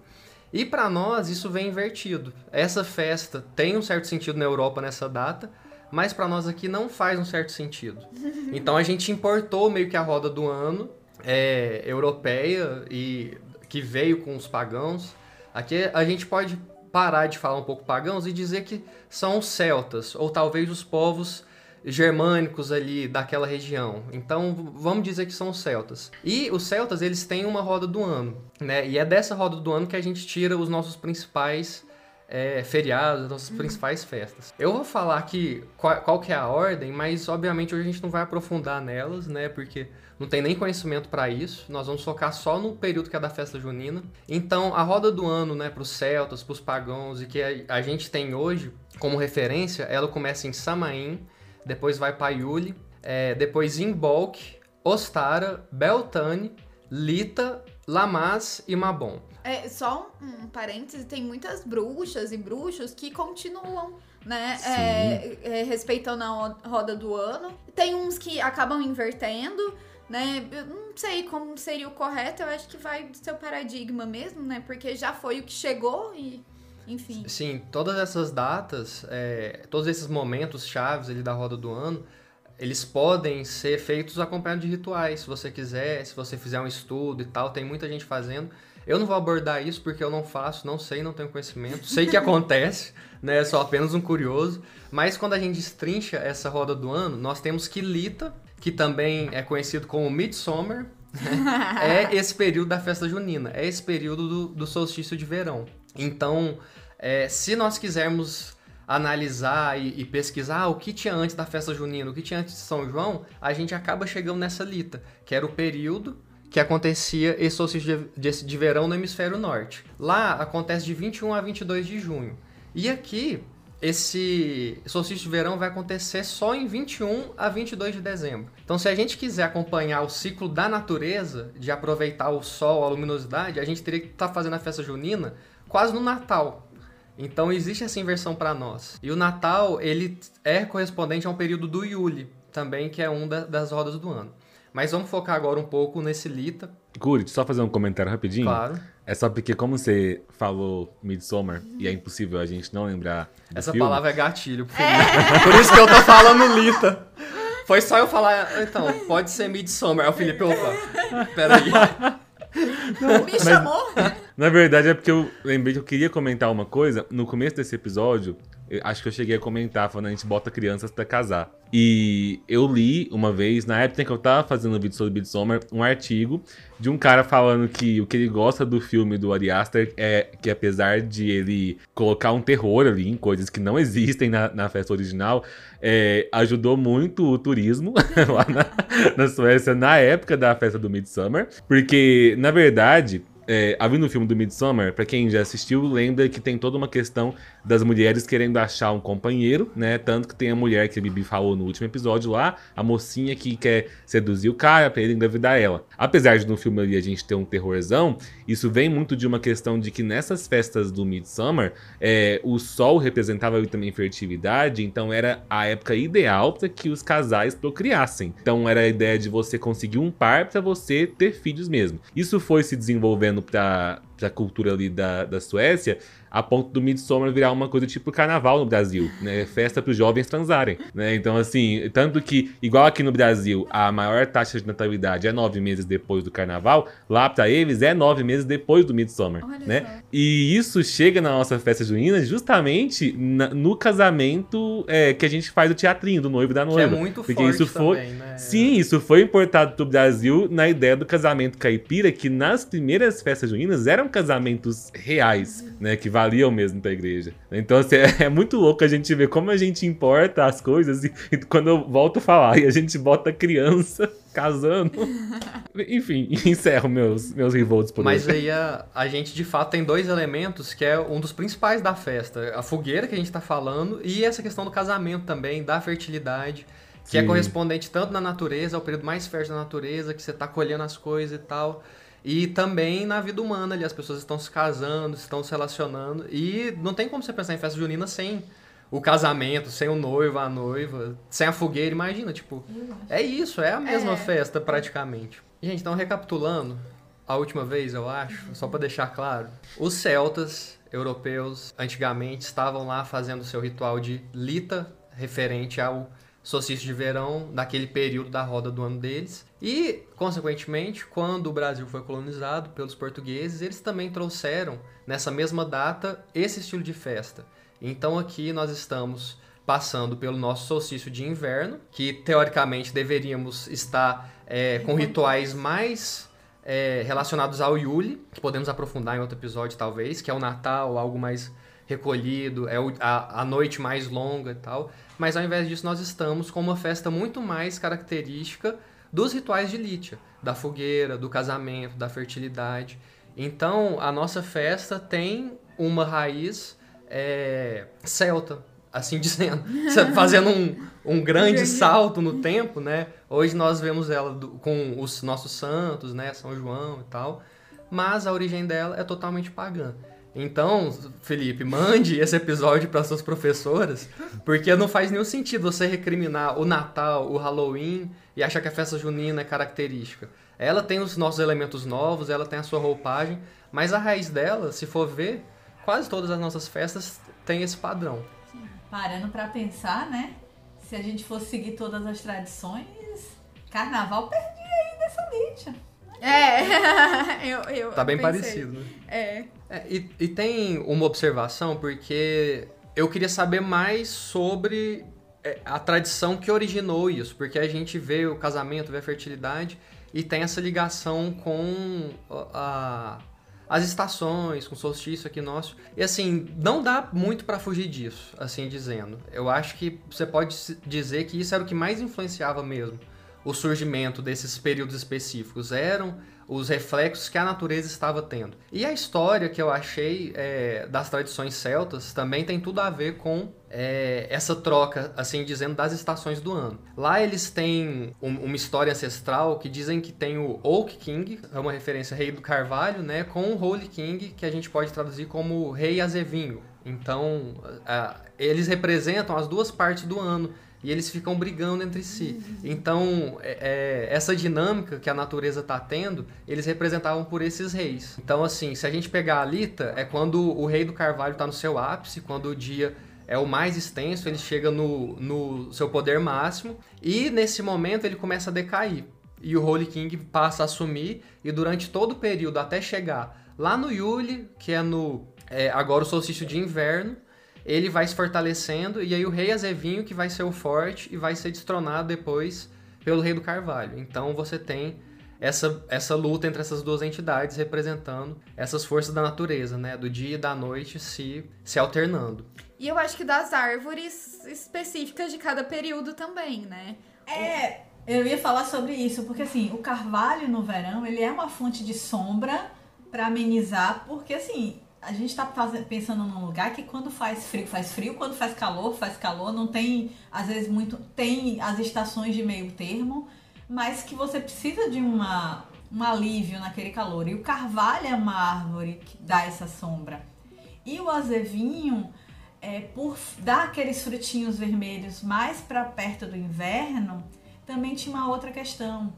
S3: E para nós isso vem invertido. Essa festa tem um certo sentido na Europa nessa data, mas para nós aqui não faz um certo sentido. <laughs> Então a gente importou meio que a roda do ano é, europeia e que veio com os pagãos. Aqui a gente pode parar de falar um pouco pagãos e dizer que são os celtas ou talvez os povos germânicos ali daquela região. Então, vamos dizer que são os celtas. E os celtas, eles têm uma roda do ano, né? E é dessa roda do ano que a gente tira os nossos principais é, feriados, as nossas principais festas. Eu vou falar aqui qual, qual que é a ordem, mas obviamente hoje a gente não vai aprofundar nelas, né? Porque não tem nem conhecimento para isso. Nós vamos focar só no período que é da festa junina. Então, a roda do ano, né, para os celtas, para os pagãos e que a, gente tem hoje como referência, ela começa em Samaim, depois vai para Yuli, é, depois Imbolc, Ostara, Beltane, Lita, Lamas e Mabon.
S4: É, só um, um parêntese, tem muitas bruxas e bruxos que continuam, né, é, é, respeitando a ro- roda do ano. Tem uns que acabam invertendo, né, eu não sei como seria o correto, eu acho que vai do seu paradigma mesmo, né, porque já foi o que chegou e, enfim.
S3: Sim, todas essas datas, é, todos esses momentos chaves ali da roda do ano, eles podem ser feitos acompanhados de rituais, se você quiser, se você fizer um estudo e tal, tem muita gente fazendo. Eu não vou abordar isso porque eu não faço, não sei, não tenho conhecimento. Sei que <laughs> acontece, né? Sou apenas um curioso. Mas quando a gente destrincha essa roda do ano, nós temos Kilita, que também é conhecido como Midsummer. <laughs> é esse período da festa junina, é esse período do, do solstício de verão. Então, é, se nós quisermos analisar e, e pesquisar o que tinha antes da festa junina, o que tinha antes de São João, a gente acaba chegando nessa lita, que era o período que acontecia esse solstício de, de, de verão no hemisfério norte. Lá acontece de 21 a 22 de junho. E aqui, esse solstício de verão vai acontecer só em 21 a 22 de dezembro. Então, se a gente quiser acompanhar o ciclo da natureza, de aproveitar o sol, a luminosidade, a gente teria que estar tá fazendo a festa junina quase no Natal. Então, existe essa inversão para nós. E o Natal, ele é correspondente a um período do Yuli, também, que é um da, das rodas do ano. Mas vamos focar agora um pouco nesse Lita.
S2: Gurit, só fazer um comentário rapidinho.
S3: Claro.
S2: É só porque, como você falou Midsommar, e é impossível a gente não lembrar.
S3: Essa
S2: filme,
S3: palavra é gatilho. É. Por isso que eu tô falando Lita. Foi só eu falar, então, pode ser Midsommar. Aí o Felipe, opa, peraí.
S4: Não, me chamou?
S2: Na verdade, é porque eu lembrei que eu queria comentar uma coisa. No começo desse episódio, acho que eu cheguei a comentar, falando a gente bota crianças para casar. E eu li uma vez, na época que eu tava fazendo um vídeo sobre Midsommar, um artigo de um cara falando que o que ele gosta do filme do Ari Aster é que apesar de ele colocar um terror ali em coisas que não existem na, na festa original, é, ajudou muito o turismo <laughs> lá na, na Suécia na época da festa do Midsummer, porque na verdade é, havendo o filme do Midsommar, para quem já assistiu, lembra que tem toda uma questão das mulheres querendo achar um companheiro, né? Tanto que tem a mulher que a Bibi falou no último episódio lá, a mocinha que quer seduzir o cara pra ele engravidar ela. Apesar de no filme ali a gente ter um terrorzão, isso vem muito de uma questão de que nessas festas do Midsummer, é, o sol representava também fertilidade, então era a época ideal para que os casais procriassem. Então era a ideia de você conseguir um par para você ter filhos mesmo. Isso foi se desenvolvendo para a cultura ali da, da Suécia, a ponto do Midsommar virar uma coisa tipo carnaval no Brasil, né? Festa para os jovens transarem, né? Então, assim, tanto que, igual aqui no Brasil, a maior taxa de natalidade é nove meses depois do carnaval, lá para eles é nove meses depois do Midsommar, Olha né? Só. E isso chega na nossa festa junina justamente na, no casamento é, que a gente faz o teatrinho do noivo e da noiva.
S3: Que é muito porque isso foi, também, né?
S2: Sim, isso foi importado pro Brasil na ideia do casamento caipira, que nas primeiras festas juninas eram casamentos reais, né? Que valiam mesmo pra igreja. Então, assim, <laughs> é, é, muito louco a gente ver como a gente importa as coisas e, e quando eu volto a falar e a gente bota criança <laughs> casando. <laughs> Enfim, encerro meus, meus revolts por
S3: Mas aí a, a gente de fato tem dois elementos que é um dos principais da festa: a fogueira que a gente tá falando e essa questão do casamento também, da fertilidade. Que é Sim. é correspondente tanto na natureza, ao período mais fértil da natureza, que você tá colhendo as coisas e tal. E também na vida humana ali, as pessoas estão se casando, estão se relacionando. E não tem como você pensar em festa junina sem o casamento, sem o noivo, a noiva, sem a fogueira, imagina, tipo. É isso, é a mesma é. festa praticamente. Gente, então recapitulando, a última vez, eu acho, só para deixar claro, os celtas europeus antigamente estavam lá fazendo seu ritual de lita referente ao solstício de verão daquele período da roda do ano deles. E, consequentemente, quando o Brasil foi colonizado pelos portugueses, eles também trouxeram nessa mesma data esse estilo de festa. Então aqui nós estamos passando pelo nosso solstício de inverno, que teoricamente deveríamos estar é, com rituais mais é, relacionados ao Yule, que podemos aprofundar em outro episódio talvez, que é o Natal, algo mais recolhido, é a, a noite mais longa e tal. Mas ao invés disso, nós estamos com uma festa muito mais característica dos rituais de Lítia, da fogueira, do casamento, da fertilidade. Então, a nossa festa tem uma raiz é, celta, assim <laughs> dizendo, fazendo um, um grande salto no tempo, né? Hoje nós vemos ela do, com os nossos santos, né? São João e tal, mas a origem dela é totalmente pagã. Então, Felipe, mande esse episódio para suas professoras, porque não faz nenhum sentido você recriminar o Natal, o Halloween e achar que a festa junina é característica. Ela tem os nossos elementos novos, ela tem a sua roupagem, mas a raiz dela, se for ver, quase todas as nossas festas têm esse padrão.
S5: Sim. Parando para pensar, né? Se a gente fosse seguir todas as tradições, carnaval perdia aí dessa lixa.
S4: É, <laughs> eu, eu
S3: Tá bem pensei. parecido, né?
S4: É.
S3: é e, e tem uma observação, porque eu queria saber mais sobre é, a tradição que originou isso, porque a gente vê o casamento, vê a fertilidade e tem essa ligação com a, as estações, com o solstício aqui nosso. E assim, não dá muito para fugir disso, assim dizendo. Eu acho que você pode dizer que isso era o que mais influenciava mesmo o surgimento desses períodos específicos, eram os reflexos que a natureza estava tendo. E a história que eu achei é, das tradições celtas também tem tudo a ver com é, essa troca, assim dizendo, das estações do ano. Lá eles têm um, uma história ancestral que dizem que tem o Oak King, é uma referência rei do carvalho, né, com o Holy King, que a gente pode traduzir como rei azevinho. Então, eles representam as duas partes do ano e eles ficam brigando entre si. Então, é, é, essa dinâmica que a natureza está tendo, eles representavam por esses reis. Então, assim, se a gente pegar a Lita, é quando o rei do carvalho está no seu ápice, quando o dia é o mais extenso, ele chega no, no seu poder máximo, e nesse momento ele começa a decair. E o Holy King passa a assumir, e durante todo o período, até chegar lá no Yuli, que é no é, agora o solstício de inverno, ele vai se fortalecendo e aí o rei Azevinho que vai ser o forte e vai ser destronado depois pelo rei do Carvalho. Então você tem essa, essa luta entre essas duas entidades representando essas forças da natureza, né? Do dia e da noite se, se alternando.
S4: E eu acho que das árvores específicas de cada período também, né?
S5: É, eu ia falar sobre isso, porque assim, o carvalho no verão, ele é uma fonte de sombra para amenizar, porque assim, a gente está pensando num lugar que quando faz frio, faz frio, quando faz calor, faz calor, não tem, às vezes, muito. Tem as estações de meio termo, mas que você precisa de uma, um alívio naquele calor. E o carvalho é uma árvore que dá essa sombra. E o azevinho, é, por dar aqueles frutinhos vermelhos mais para perto do inverno, também tinha uma outra questão.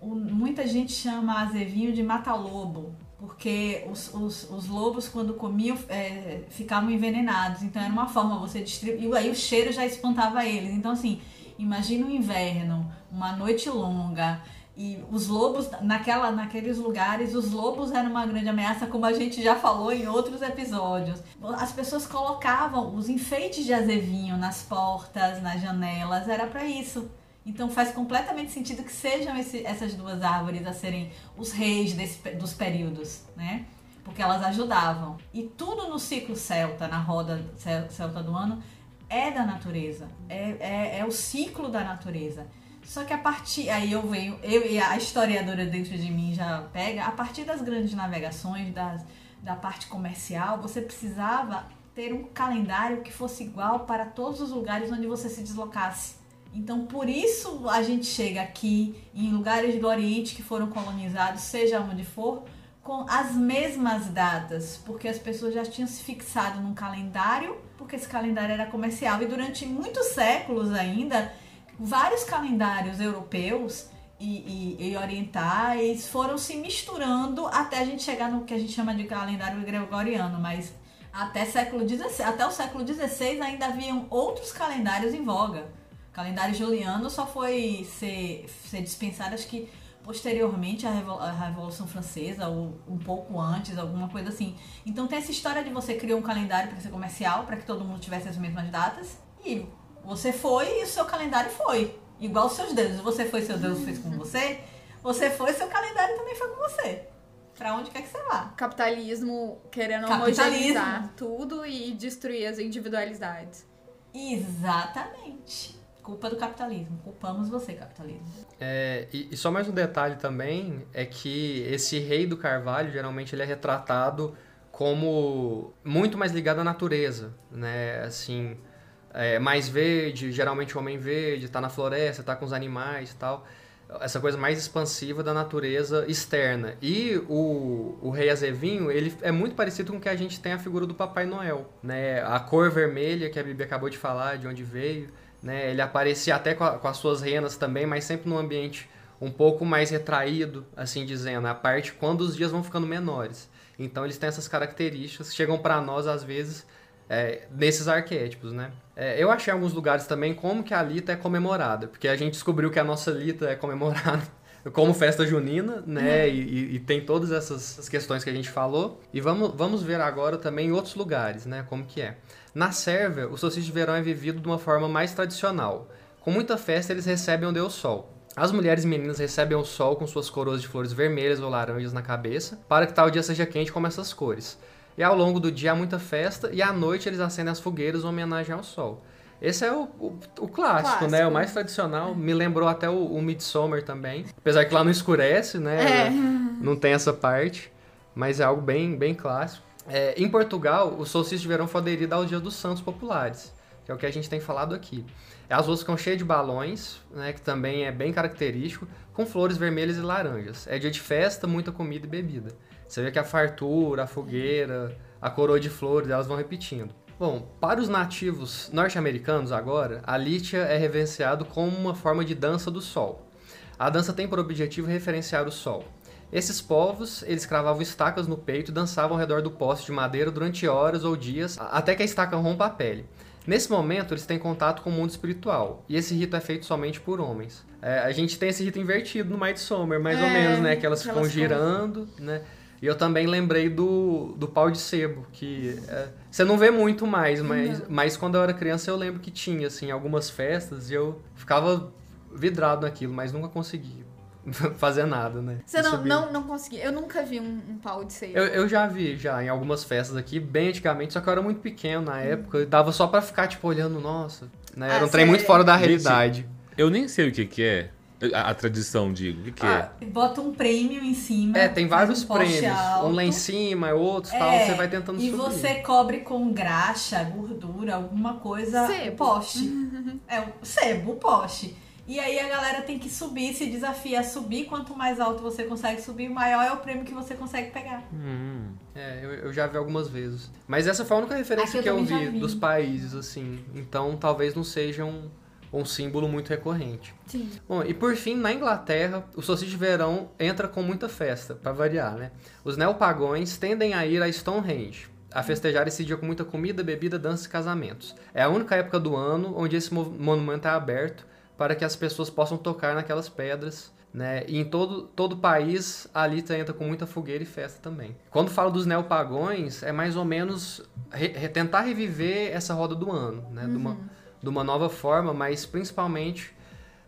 S5: O, muita gente chama azevinho de mata-lobo, porque os, os, os, lobos, quando comiam, é, ficavam envenenados. Então era uma forma você distribuir. E aí o cheiro já espantava eles. Então, assim, imagina o inverno, uma noite longa. E os lobos, naquela, naqueles lugares, os lobos eram uma grande ameaça, como a gente já falou em outros episódios. As pessoas colocavam os enfeites de azevinho nas portas, nas janelas, era para isso então faz completamente sentido que sejam esse, essas duas árvores a serem os reis desse, dos períodos, né? Porque elas ajudavam. E tudo no ciclo celta, na roda celta do ano, é da natureza. É, é, é o ciclo da natureza. Só que a partir. Aí eu venho. Eu e a historiadora dentro de mim já pega. A partir das grandes navegações, das, da parte comercial, você precisava ter um calendário que fosse igual para todos os lugares onde você se deslocasse. Então, por isso a gente chega aqui em lugares do Oriente que foram colonizados, seja onde for, com as mesmas datas, porque as pessoas já tinham se fixado num calendário, porque esse calendário era comercial. E durante muitos séculos ainda, vários calendários europeus e, e, e, orientais foram se misturando até a gente chegar no que a gente chama de calendário gregoriano, mas até, século 16, até o século XVI ainda haviam outros calendários em voga. O calendário juliano só foi ser, ser dispensado, acho que posteriormente à Revolução Francesa, ou um pouco antes, alguma coisa assim. Então tem essa história de você criar um calendário para ser comercial, para que todo mundo tivesse as mesmas datas, e você foi e o seu calendário foi. Igual os seus deuses. Você foi, seu Deus fez com você, você foi, seu calendário também foi com você. Pra onde quer que você vá.
S4: Capitalismo querendo Capitalismo. homogeneizar tudo e destruir as individualidades.
S5: Exatamente. Culpa do capitalismo. Culpamos você, capitalismo.
S3: É, e, e, só mais um detalhe também é que esse rei do Carvalho, geralmente ele é retratado como muito mais ligado à natureza, né? Assim, é, mais verde, geralmente o homem verde, tá na floresta, tá com os animais e tal. Essa coisa mais expansiva da natureza externa. E o, o rei Azevinho, ele é muito parecido com o que a gente tem a figura do Papai Noel, né? A cor vermelha que a Bíblia acabou de falar, de onde veio né? Ele aparecia até com, a, com as suas renas também, mas sempre num ambiente um pouco mais retraído, assim dizendo, a parte quando os dias vão ficando menores. Então eles têm essas características que chegam para nós às vezes é, nesses arquétipos, né? É, eu achei em alguns lugares também como que a Lita é comemorada, porque a gente descobriu que a nossa Lita é comemorada <laughs> como festa junina, né? Uhum. E, e, tem todas essas questões que a gente falou. E vamos, vamos ver agora também em outros lugares, né? Como que é. Na Sérvia, o solstício de verão é vivido de uma forma mais tradicional. Com muita festa, eles recebem o Deus Sol. As mulheres e meninas recebem o sol com suas coroas de flores vermelhas ou laranjas na cabeça, para que tal dia seja quente como essas cores. E ao longo do dia há muita festa, e à noite eles acendem as fogueiras em homenagem ao sol. Esse é o, o, o clássico,
S4: Clássico.
S3: né? O mais tradicional. Me lembrou até o, o Midsommar também. Apesar que lá não escurece, né?
S4: É.
S3: Não tem essa parte. Mas é algo bem, bem clássico. É, em Portugal, o solstício de verão foi aderido ao Dia dos Santos Populares, que é o que a gente tem falado aqui. As ruas ficam cheias de balões, né, que também é bem característico, com flores vermelhas e laranjas. É dia de festa, muita comida e bebida. Você vê que a fartura, a fogueira, a coroa de flores, elas vão repetindo. Bom, para os nativos norte-americanos agora, a lítia é reverenciado como uma forma de dança do sol. A dança tem por objetivo referenciar o sol. Esses povos, eles cravavam estacas no peito e dançavam ao redor do poste de madeira durante horas ou dias, até que a estaca rompa a pele. Nesse momento, eles têm contato com o mundo espiritual, e esse rito é feito somente por homens. É, a gente tem esse rito invertido no Midsommar, mais ou
S4: É,
S3: menos, né? Que elas ficam girando, né? E eu também lembrei do, do pau de sebo, que é, você não vê muito mais, mas, mas quando eu era criança eu lembro que tinha, assim, algumas festas e eu ficava vidrado naquilo, mas nunca consegui <laughs> fazer nada, né?
S4: Você não,
S3: Subir.
S4: não, não consegui. Eu nunca vi um, um pau de sebo.
S3: Eu, eu já vi, já, em algumas festas aqui, bem antigamente, só que eu era muito pequeno na época, e dava só pra ficar, tipo, olhando, nossa, né? Era
S4: Ah,
S3: um trem
S4: cê-
S3: muito fora da
S2: Gente,
S3: realidade.
S2: Eu nem sei o que que é. A, a tradição, digo. O que que
S3: Ah,
S5: Bota um prêmio em cima.
S3: É, tem vários
S5: um
S3: prêmios.
S5: alto.
S3: Um lá em cima, outros tal,
S5: É,
S3: você vai tentando
S5: E
S3: subir.
S5: você cobre com graxa, gordura, alguma coisa,
S4: Sebo.
S5: o poste. <laughs> é, o sebo, o poste. E aí a galera tem que subir, se desafia a subir. Quanto mais alto você consegue subir, maior é o prêmio que você consegue pegar.
S2: Hum.
S3: É, eu, eu já vi algumas vezes. Mas essa foi a única referência
S5: Aqui eu
S3: que eu
S5: também
S3: vi,
S5: vi.
S3: dos países, assim. Então talvez não seja um, um símbolo muito recorrente.
S4: Sim.
S3: Bom, e por fim, na Inglaterra, o solstício de verão entra com muita festa, pra variar, né? Os neopagões tendem a ir a Stonehenge, a festejar esse dia com muita comida, bebida, dança e casamentos. É a única época do ano onde esse mo- monumento é aberto para que as pessoas possam tocar naquelas pedras, né? E em todo, todo o país, a Lita entra com muita fogueira e festa também. Quando falo dos neopagões, é mais ou menos re- tentar reviver essa roda do ano, né? De, uma, de uma nova forma, mas principalmente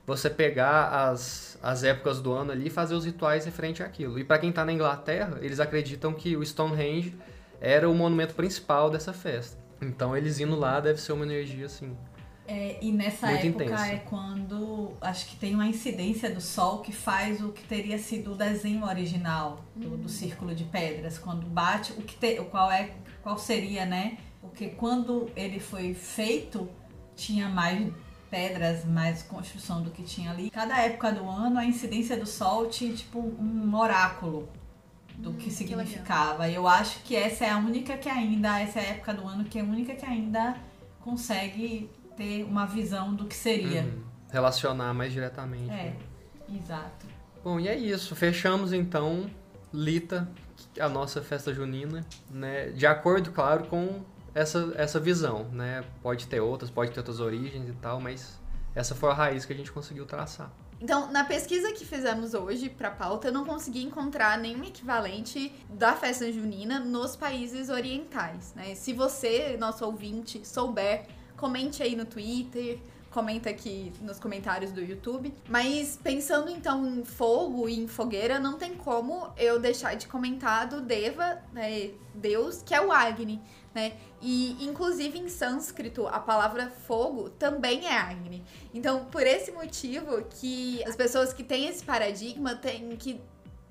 S3: você pegar as, as épocas do ano ali e fazer os rituais referente àquilo. E para quem tá na Inglaterra, eles acreditam que o Stonehenge era o monumento principal dessa festa. Então eles indo lá deve ser uma energia assim.
S5: É, e nessa
S3: Muito
S5: época
S3: intensa.
S5: é quando acho que tem uma incidência do sol que faz o que teria sido o desenho original do, do círculo de pedras. Quando bate, o que te- o qual é qual seria, né? Porque quando ele foi feito, tinha mais pedras, mais construção do que tinha ali. Cada época do ano, a incidência do sol tinha tipo um oráculo do que significava. E eu acho que essa é a única que ainda, essa é a época do ano que é a única que ainda consegue ter uma visão do que seria.
S3: Uhum. Relacionar mais diretamente.
S5: É,
S3: né?
S5: exato.
S3: Bom, e é isso. Fechamos então Lita, a nossa festa junina, né? De acordo, claro, com essa, essa visão, né? Pode ter outras, pode ter outras origens e tal, mas essa foi a raiz que a gente conseguiu traçar.
S4: Então, na pesquisa que fizemos hoje pra pauta, eu não consegui encontrar nenhum equivalente da festa junina nos países orientais, né? Se você, nosso ouvinte, souber, comente aí no Twitter, comenta aqui nos comentários do YouTube. Mas pensando então em fogo e em fogueira, não tem como eu deixar de comentar do Deva, né, Deus, que é o Agni, né? E inclusive em sânscrito a palavra fogo também é Agni. Então, por esse motivo que as pessoas que têm esse paradigma têm que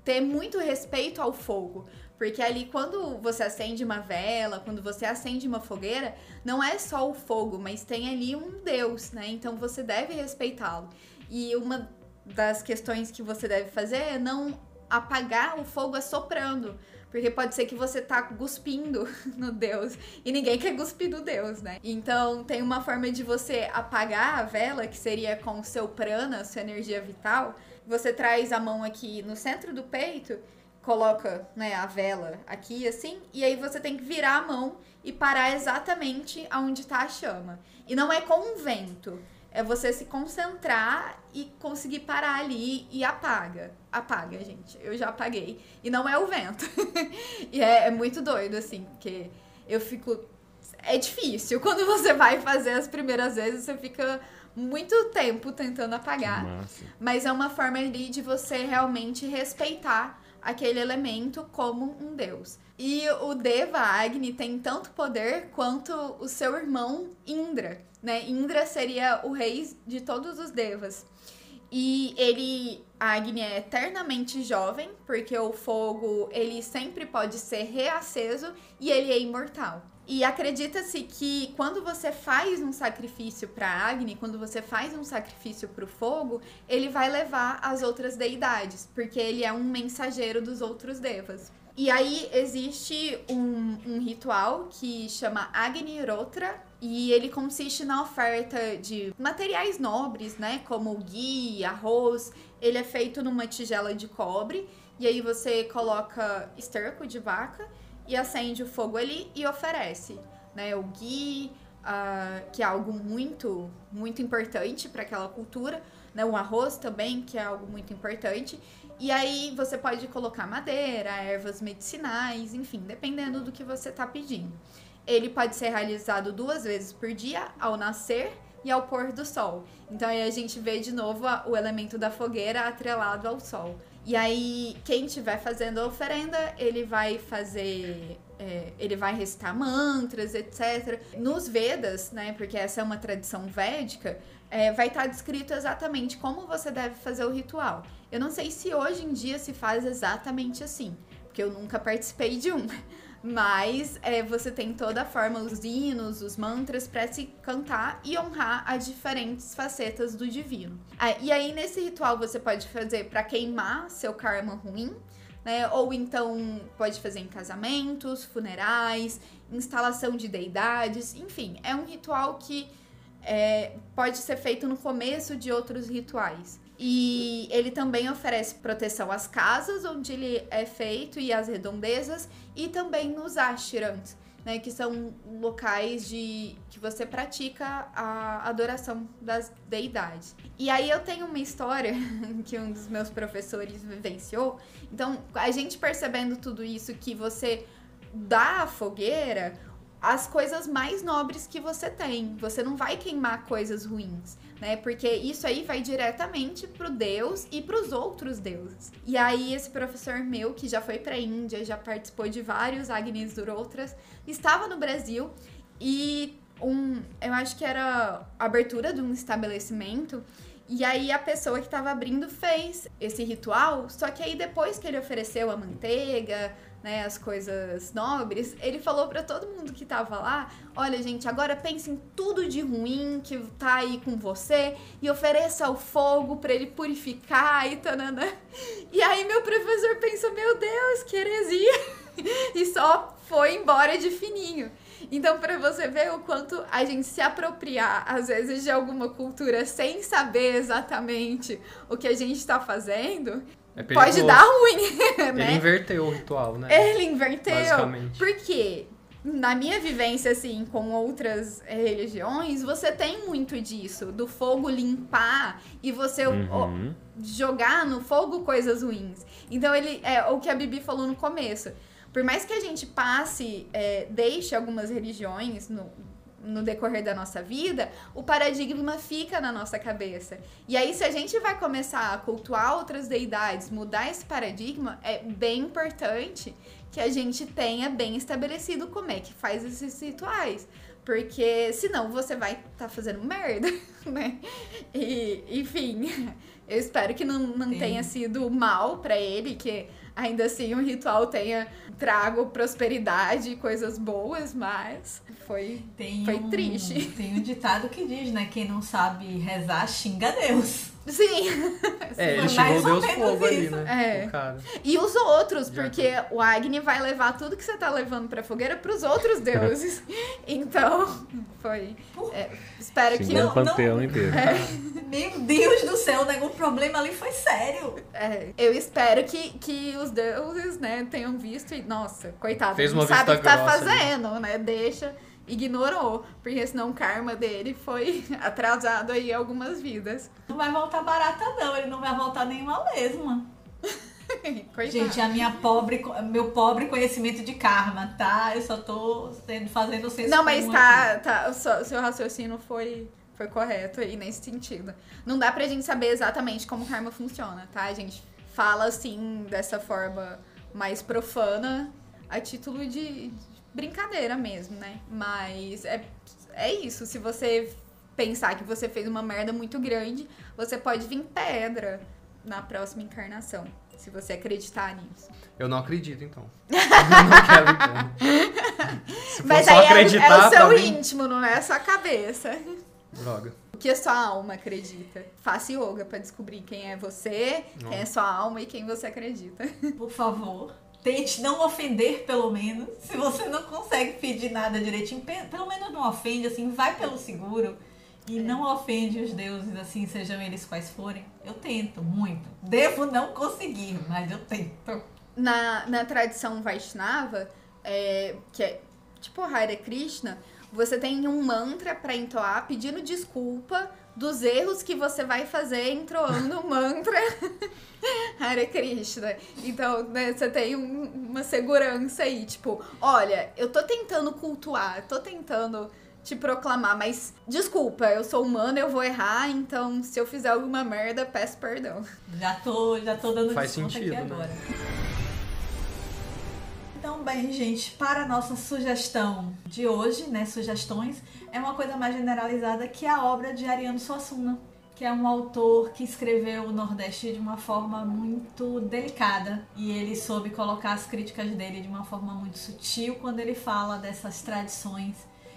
S4: ter muito respeito ao fogo. Porque ali, quando você acende uma vela, quando você acende uma fogueira, não é só o fogo, mas tem ali um Deus, né? Então você deve respeitá-lo. E uma das questões que você deve fazer é não apagar o fogo assoprando. Porque pode ser que você tá cuspindo <laughs> no Deus e ninguém quer cuspir do Deus, né? Então tem uma forma de você apagar a vela, que seria com o seu prana, sua energia vital. Você traz a mão aqui no centro do peito, coloca né, a vela aqui assim, e aí você tem que virar a mão e parar exatamente aonde tá a chama. E não é com um vento. É você se concentrar e conseguir parar ali e apaga. Apaga, gente. Eu já apaguei. E não é o vento. <laughs> e é, é muito doido, assim, porque eu fico. É difícil. Quando você vai fazer as primeiras vezes, você fica muito tempo tentando apagar. Mas é uma forma ali de você realmente respeitar aquele elemento como um deus. E o Deva Agni tem tanto poder quanto o seu irmão Indra, né? Indra seria o rei de todos os devas. E ele, Agni é eternamente jovem, porque o fogo, ele sempre pode ser reaceso e ele é imortal. E acredita-se que quando você faz um sacrifício para Agni, quando você faz um sacrifício para o fogo, ele vai levar as outras deidades, porque ele é um mensageiro dos outros devas. E aí existe um, um ritual que chama Agni Rotra, e ele consiste na oferta de materiais nobres, né? Como ghee, arroz. Ele é feito numa tigela de cobre. E aí você coloca esterco de vaca e acende o fogo ali e oferece, né? O ghee, uh, que é algo muito, muito importante para aquela cultura, né? O arroz também, que é algo muito importante. E aí você pode colocar madeira, ervas medicinais, enfim, dependendo do que você está pedindo. Ele pode ser realizado duas vezes por dia, ao nascer e ao pôr do sol. Então aí a gente vê de novo o elemento da fogueira atrelado ao sol. E aí, quem estiver fazendo a oferenda, ele vai fazer. É, ele vai recitar mantras, etc. Nos Vedas, né? Porque essa é uma tradição védica, é, vai estar descrito exatamente como você deve fazer o ritual. Eu não sei se hoje em dia se faz exatamente assim, porque eu nunca participei de um. Mas é, você tem toda a forma, os hinos, os mantras para se cantar e honrar as diferentes facetas do divino. Ah, e aí, nesse ritual, você pode fazer para queimar seu karma ruim, né? Ou então pode fazer em casamentos, funerais, instalação de deidades, enfim, é um ritual que é, pode ser feito no começo de outros rituais. E ele também oferece proteção às casas onde ele é feito e às redondezas e também nos ashrams, né, que são locais de que você pratica a adoração das deidades. E aí eu tenho uma história <laughs> que um dos meus professores vivenciou. Então, a gente percebendo tudo isso que você dá a fogueira as coisas mais nobres que você tem. Você não vai queimar coisas ruins né? Porque isso aí vai diretamente pro Deus e pros outros deuses. E aí esse professor meu, que já foi pra Índia, já participou de vários Agnis Durotras, estava no Brasil e um, eu acho que era a abertura de um estabelecimento e aí a pessoa que estava abrindo fez esse ritual, só que aí depois que ele ofereceu a manteiga, né, as coisas nobres, ele falou para todo mundo que tava lá: olha, gente, agora pense em tudo de ruim que tá aí com você e ofereça o fogo para ele purificar e tanana. E aí meu professor pensou: meu Deus, que heresia! <laughs> e só foi embora de fininho. Então, para você ver o quanto a gente se apropriar, às vezes, de alguma cultura sem saber exatamente o que a gente está fazendo, é pode dar ruim, <laughs>
S3: né? Ele inverteu o ritual, né?
S4: Ele inverteu. Basicamente. Porque na minha vivência, assim, com outras religiões, você tem muito disso, do fogo limpar e você uhum. jogar no fogo coisas ruins. Então, ele é o que a Bibi falou no começo. Por mais que a gente passe, é, deixe algumas religiões no, no decorrer da nossa vida, o paradigma fica na nossa cabeça. E aí, se a gente vai começar a cultuar outras deidades, mudar esse paradigma, é bem importante que a gente tenha bem estabelecido como é que faz esses rituais. Porque senão você vai estar tá fazendo merda, <laughs> né? E, enfim, eu espero que não, não tenha sido mal para ele, que ainda assim o ritual tenha trago prosperidade e coisas boas, mas foi,
S5: tem
S4: foi
S5: um,
S4: triste.
S5: Tem um ditado que diz, né? Quem não sabe rezar, xinga Deus.
S4: Sim. <laughs>
S3: É, ele xingou Deus fogo ali, né?
S4: É. E os outros, porque o Agni vai levar tudo que você tá levando pra fogueira pros outros <laughs> deuses. então, foi. É, espero
S2: Xingou
S4: que.
S2: Não, panteão não, inteiro.
S5: É. <laughs> Meu Deus do céu, né? o problema ali foi sério.
S4: É, eu espero que, que os deuses, né, tenham visto e, nossa, coitado,
S3: Fez
S4: não
S3: uma
S4: sabe o que tá fazendo, né? Deixa ignorou, porque senão o karma dele foi <laughs> atrasado aí algumas vidas.
S5: Não vai voltar barata não, ele não vai voltar nenhuma lesma. <laughs> Gente, a minha pobre, meu pobre conhecimento de karma, tá? Eu só tô fazendo senso
S4: Não, mas tá, tá, o seu, o seu raciocínio foi foi correto aí nesse sentido. Não dá pra gente saber exatamente como o karma funciona, tá? A gente fala assim, dessa forma mais profana, a título de brincadeira mesmo, né? Mas é, é isso. Se você pensar que você fez uma merda muito grande, você pode vir pedra na próxima encarnação. Se você acreditar nisso.
S3: Eu não acredito, então. <laughs> Eu não quero, então. Se for
S4: Mas
S3: só
S4: aí é,
S3: acreditar
S4: é o
S3: pra
S4: seu
S3: mim...
S4: íntimo, não é a sua cabeça.
S3: Droga.
S4: O que a sua alma acredita. Faça yoga pra descobrir quem é você, quem é sua alma e quem você acredita.
S5: Por favor, tente não ofender, pelo menos. Se você não consegue pedir nada direitinho, pe- pelo menos não ofende, assim, vai pelo seguro. E não ofende os deuses, assim, sejam eles quais forem. Eu tento muito. Devo não conseguir, mas eu tento.
S4: Na, na tradição Vaishnava, é, que é tipo Hare Krishna, você tem um mantra pra entoar pedindo desculpa dos erros que você vai fazer entoando o mantra <laughs> Hare Krishna. Então, né, você tem um- uma segurança aí, tipo, olha, eu tô tentando cultuar, tô tentando te proclamar, mas desculpa, eu sou humana, eu vou errar, então se eu fizer alguma merda, peço perdão.
S5: Já tô, já tô dando
S3: Faz
S5: desconto
S3: sentido,
S5: aqui
S3: né?
S5: agora. Então, bem, gente, para a nossa sugestão de hoje, né, sugestões, é uma coisa mais generalizada que é a obra de Ariano Suassuna, que é um autor que escreveu o Nordeste de uma forma muito delicada. E ele soube colocar as críticas dele de uma forma muito sutil quando ele fala dessas tradições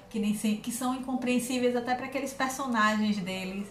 S5: que nem sempre, que são incompreensíveis até para aqueles personagens deles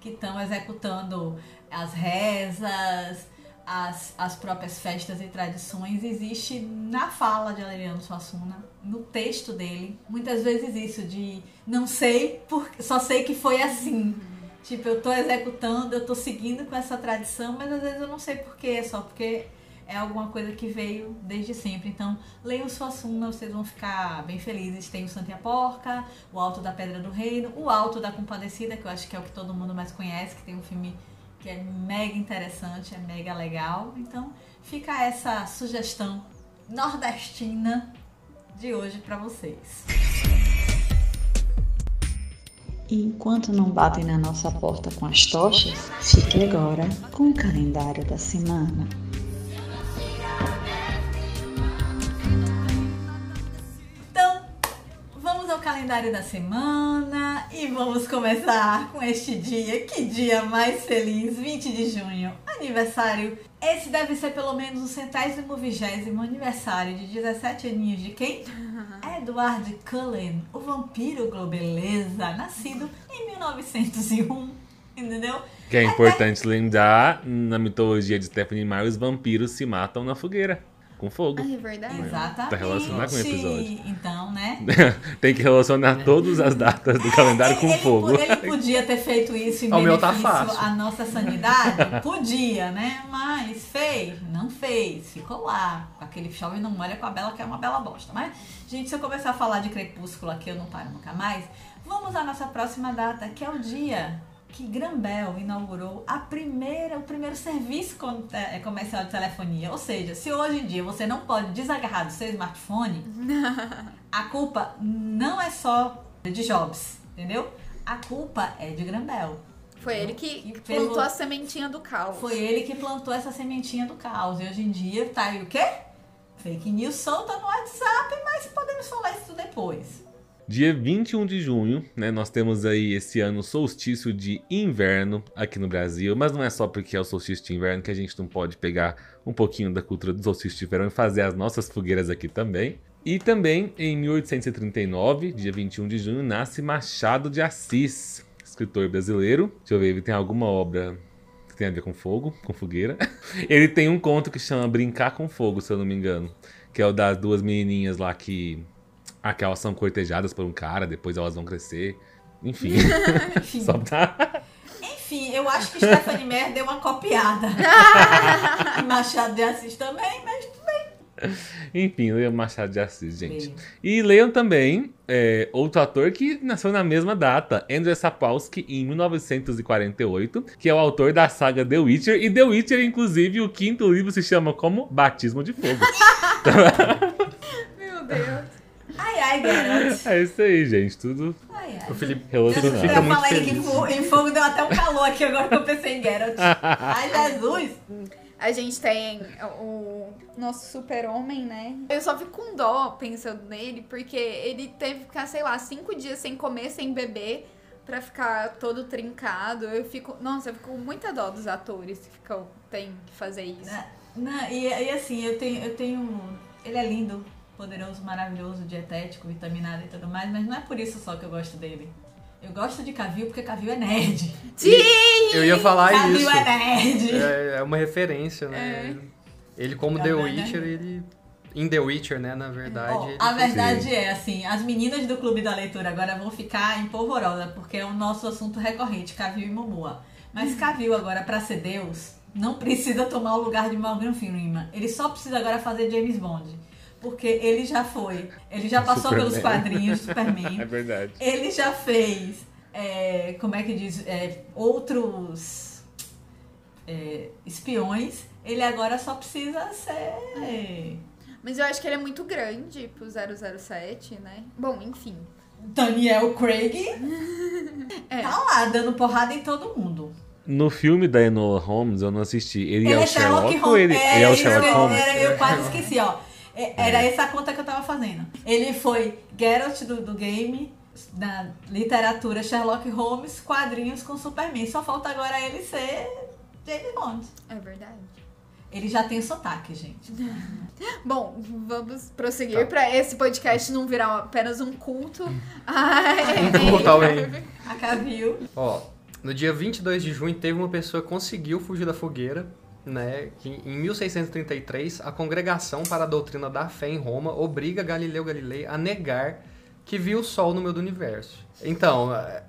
S5: que estão executando as rezas, as, as próprias festas e tradições, existe na fala de Adriano Suassuna, no texto dele, muitas vezes isso de não sei, porque só sei que foi assim. Tipo, eu tô executando, eu tô seguindo com essa tradição, mas às vezes eu não sei porquê, só porque é alguma coisa que veio desde sempre. Então, leiam Suassuna, vocês vão ficar bem felizes. Tem o Santa a Porca, o Alto da Pedra do Reino, o Alto da Compadecida, que eu acho que é o que todo mundo mais conhece, que tem um filme que é mega interessante, é mega legal. Então, fica essa sugestão nordestina de hoje pra vocês.
S6: E enquanto não batem na nossa porta com as tochas, fique agora com o calendário da semana.
S5: Ao calendário da semana e vamos começar com este dia. Que dia mais feliz, 20 de junho, aniversário. Esse deve ser pelo menos o centésimo vigésimo aniversário de 17 aninhos de quem? <laughs> Edward Cullen, o vampiro globeleza, nascido em 1901, entendeu?
S2: Que é importante lembrar, na mitologia de Stephanie Meyer, os vampiros se matam na fogueira, com fogo.
S4: Ai, é verdade?
S5: Exatamente.
S2: Tá relacionado com o episódio.
S5: Então, né? <laughs>
S2: Tem que relacionar todas as datas do calendário com
S5: ele,
S2: fogo.
S5: Ele podia ter feito isso em
S3: O meu tá
S5: benefício
S3: fácil.
S5: à nossa sanidade? <laughs> Podia, né? Mas fez? Não fez. Ficou lá. Com aquele chove não molha com a Bela, que é uma bela bosta. Mas, gente, se eu começar a falar de crepúsculo aqui, eu não paro nunca mais. Vamos à nossa próxima data, que é o dia que Grambel inaugurou a primeira, o primeiro serviço com- é, comercial de telefonia. Ou seja, se hoje em dia você não pode desagarrar do seu smartphone, <laughs> a culpa não é só de Jobs, entendeu? A culpa é de Grambel.
S4: Foi ele que
S5: Que
S4: plantou
S5: pelo-
S4: a sementinha do caos.
S5: Foi ele que plantou essa sementinha do caos. E hoje em dia tá aí o quê? Fake news solta no WhatsApp, mas podemos falar isso depois.
S2: Dia 21 de junho, né, nós temos aí esse ano solstício de inverno aqui no Brasil, mas não é só porque é o solstício de inverno que a gente não pode pegar um pouquinho da cultura do solstício de verão e fazer as nossas fogueiras aqui também. E também em 1839, dia 21 de junho, nasce Machado de Assis, escritor brasileiro. Deixa eu ver, ele tem alguma obra que tem a ver com fogo, com fogueira. <laughs> Ele tem um conto que chama Brincar com Fogo, se eu não me engano, que é o das duas menininhas lá que ah, que elas são cortejadas por um cara, depois elas vão crescer. Enfim, <laughs>
S5: Enfim, <laughs>
S2: só
S5: enfim eu acho que Stephanie Meyer deu uma copiada. <laughs> Machado de Assis também, mas tudo bem.
S2: Enfim, leiam Machado de Assis, gente.
S5: Bem.
S2: E leiam também é, outro ator que nasceu na mesma data, Andrzej Sapkowski, em 1948, que é o autor da saga The Witcher. E The Witcher, inclusive, o quinto livro se chama como Batismo de Fogo.
S4: Meu Deus.
S5: Ai, ai, Geralt.
S2: é isso aí, gente. Tudo
S5: Ai, ai.
S3: O Felipe,
S2: relacionado.
S3: fica
S5: eu
S3: muito
S5: falei
S3: feliz.
S5: que em fogo deu até um calor aqui agora que eu pensei em Geralt. <laughs> Ai, Jesus.
S4: A gente tem o nosso super-homem, né? Eu só fico com dó pensando nele, porque ele teve que ficar, sei lá, cinco dias sem comer, sem beber, pra ficar todo trincado. Eu fico. Nossa, eu fico com muita dó dos atores que ficam, tem que fazer isso.
S5: Não, e, e assim, eu tenho, eu tenho. Ele é lindo, poderoso, maravilhoso, dietético, vitaminado e tudo mais, mas não é por isso só que eu gosto dele. Eu gosto de Cavil porque Cavil é nerd.
S4: Sim!
S3: Eu ia falar
S5: Cavil
S3: isso.
S5: é nerd.
S3: É, é uma referência, né? Ele, como The
S5: né?
S3: Witcher, ele. Em The Witcher, né? Na verdade. Ele
S5: a verdade é assim, as meninas do Clube da Leitura agora vão ficar empolvorosas, porque é o nosso assunto recorrente, Cavil e Momoa. Mas Cavil agora, pra ser Deus, não precisa tomar o lugar de Morgan Freeman. Ele só precisa agora fazer James Bond. Porque ele já foi, ele já <laughs> passou
S2: Superman.
S5: pelos quadrinhos Superman. <laughs>
S2: É verdade.
S5: Ele já fez, é, como é que diz, é, outros é, espiões. Ele agora só precisa ser
S4: Mas eu acho que ele é muito grande pro 007, né? Bom, enfim.
S5: Daniel Craig. <laughs>
S4: É.
S5: Tá lá, dando porrada em todo mundo.
S2: No filme da Enola Holmes, eu não assisti. Ele, é o Sherlock, ou
S5: Holmes.
S2: ele,
S5: É,
S2: ele é o
S5: isso
S2: Sherlock
S5: eu-
S2: Holmes?
S5: eu quase esqueci, ó. É, Era essa a conta que eu tava fazendo. Ele foi Geralt do, do game, da literatura Sherlock Holmes, quadrinhos com Superman. Só falta agora ele ser James Bond.
S4: É verdade.
S5: Ele já tem sotaque, gente. <laughs>
S4: Bom, vamos prosseguir pra esse podcast não virar apenas um culto. <laughs> Ai,
S3: Um culto ao.
S5: A Cavil.
S3: Ó, no dia 22 de junho teve uma pessoa que conseguiu fugir da fogueira, né? Que em 1633 a Congregação para a Doutrina da Fé em Roma obriga Galileu Galilei a negar que viu o Sol no meio do universo. Então, é-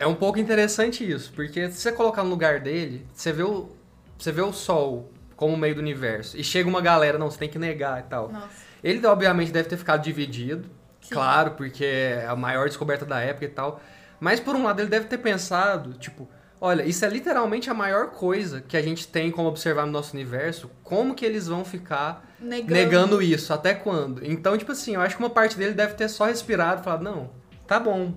S3: é um pouco interessante isso, porque se você colocar no lugar dele, você vê o, você vê o Sol como o meio do universo e chega uma galera, não, você tem que negar e tal.
S4: Nossa.
S3: Ele, obviamente, deve ter ficado dividido.
S4: Sim.
S3: Claro, porque é a maior descoberta da época e tal. Mas, por um lado, ele deve ter pensado, tipo... Olha, isso é literalmente a maior coisa que a gente tem como observar no nosso universo. Como que eles vão ficar
S4: Negando.
S3: negando isso? Até quando? Então, tipo assim, eu acho que uma parte dele deve ter só respirado e falado, não, tá bom.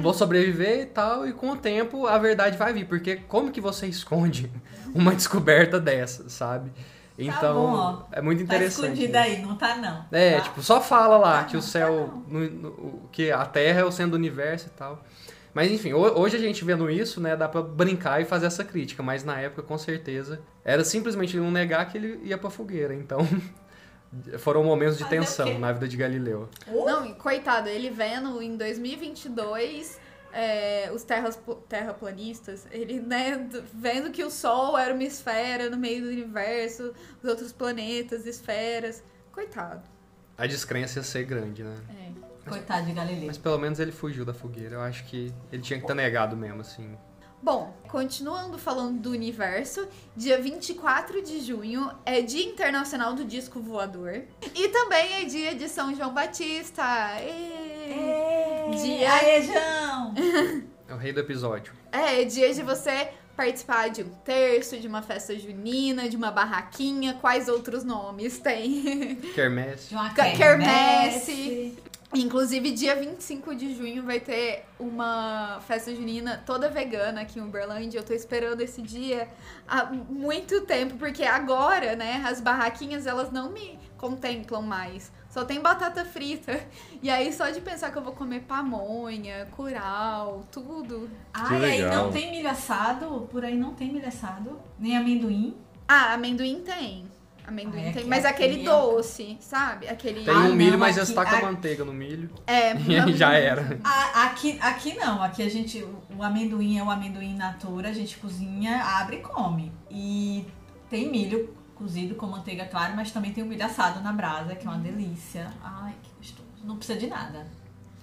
S3: Vou sobreviver e tal, e com o tempo a verdade vai vir. Porque como que você esconde <laughs> uma descoberta dessa, sabe? Então,
S5: Tá bom,
S3: é muito
S5: Tá
S3: interessante.
S5: escondida
S3: isso.
S5: aí, não tá não.
S3: É,
S5: tá?
S3: tipo, só fala lá
S5: Ah,
S3: que o
S5: não,
S3: céu.
S5: tá
S3: no- no- que a Terra é o centro do universo e tal. Mas enfim, ho- hoje a gente vendo isso, né, dá pra brincar e fazer essa crítica, mas na época, com certeza, era simplesmente ele não negar que ele ia pra fogueira. Então, <laughs> foram momentos de tensão na vida de Galileu.
S4: Não, e coitado, ele vendo em 2022 é, os terras, terraplanistas, ele, né, vendo que o Sol era uma esfera no meio do universo, os outros planetas, esferas. Coitado.
S3: A descrença ia ser grande, né?
S4: É.
S5: Coitado de Galileu.
S3: Mas pelo menos ele fugiu da fogueira. Eu acho que ele tinha que estar negado mesmo, assim.
S4: Bom, continuando falando do universo, dia 24 de junho é Dia Internacional do Disco Voador. E também é dia de São João Batista. Ê! Dia-
S5: Aê, João! <laughs>
S3: É o rei do episódio.
S4: É, é dia de você participar de um terço, de uma festa junina, de uma barraquinha. Quais outros nomes tem?
S3: Quermesse.
S5: De uma
S4: Ca-
S5: quermesse.
S4: quermesse. Inclusive, dia 25 de junho vai ter uma festa junina toda vegana aqui em Uberlândia. Eu tô esperando esse dia há muito tempo, porque agora, né, as barraquinhas, elas não me contemplam mais. Só tem batata frita. E aí, só de pensar que eu vou comer pamonha, curau, tudo.
S5: Ai, aí
S2: legal.
S5: não tem milho assado? Por aí não tem milho assado? Nem amendoim?
S4: Ah, amendoim tem. Amendoim
S5: Ai,
S4: tem. Mas aquele
S5: é-
S4: doce, sabe? Aquele.
S3: Tem
S5: Ah,
S3: um milho,
S5: não,
S3: mas
S5: aqui-
S3: eles tacam
S5: aqui-
S3: manteiga no milho.
S4: É, <laughs>
S3: E aí já era.
S5: Aqui, aqui não, aqui a gente, o amendoim é o amendoim natura, a gente cozinha, abre e come. E tem milho cozido com manteiga, claro, mas também tem o milho assado na brasa, que é uma delícia. Ai, que gostoso. Não precisa de nada,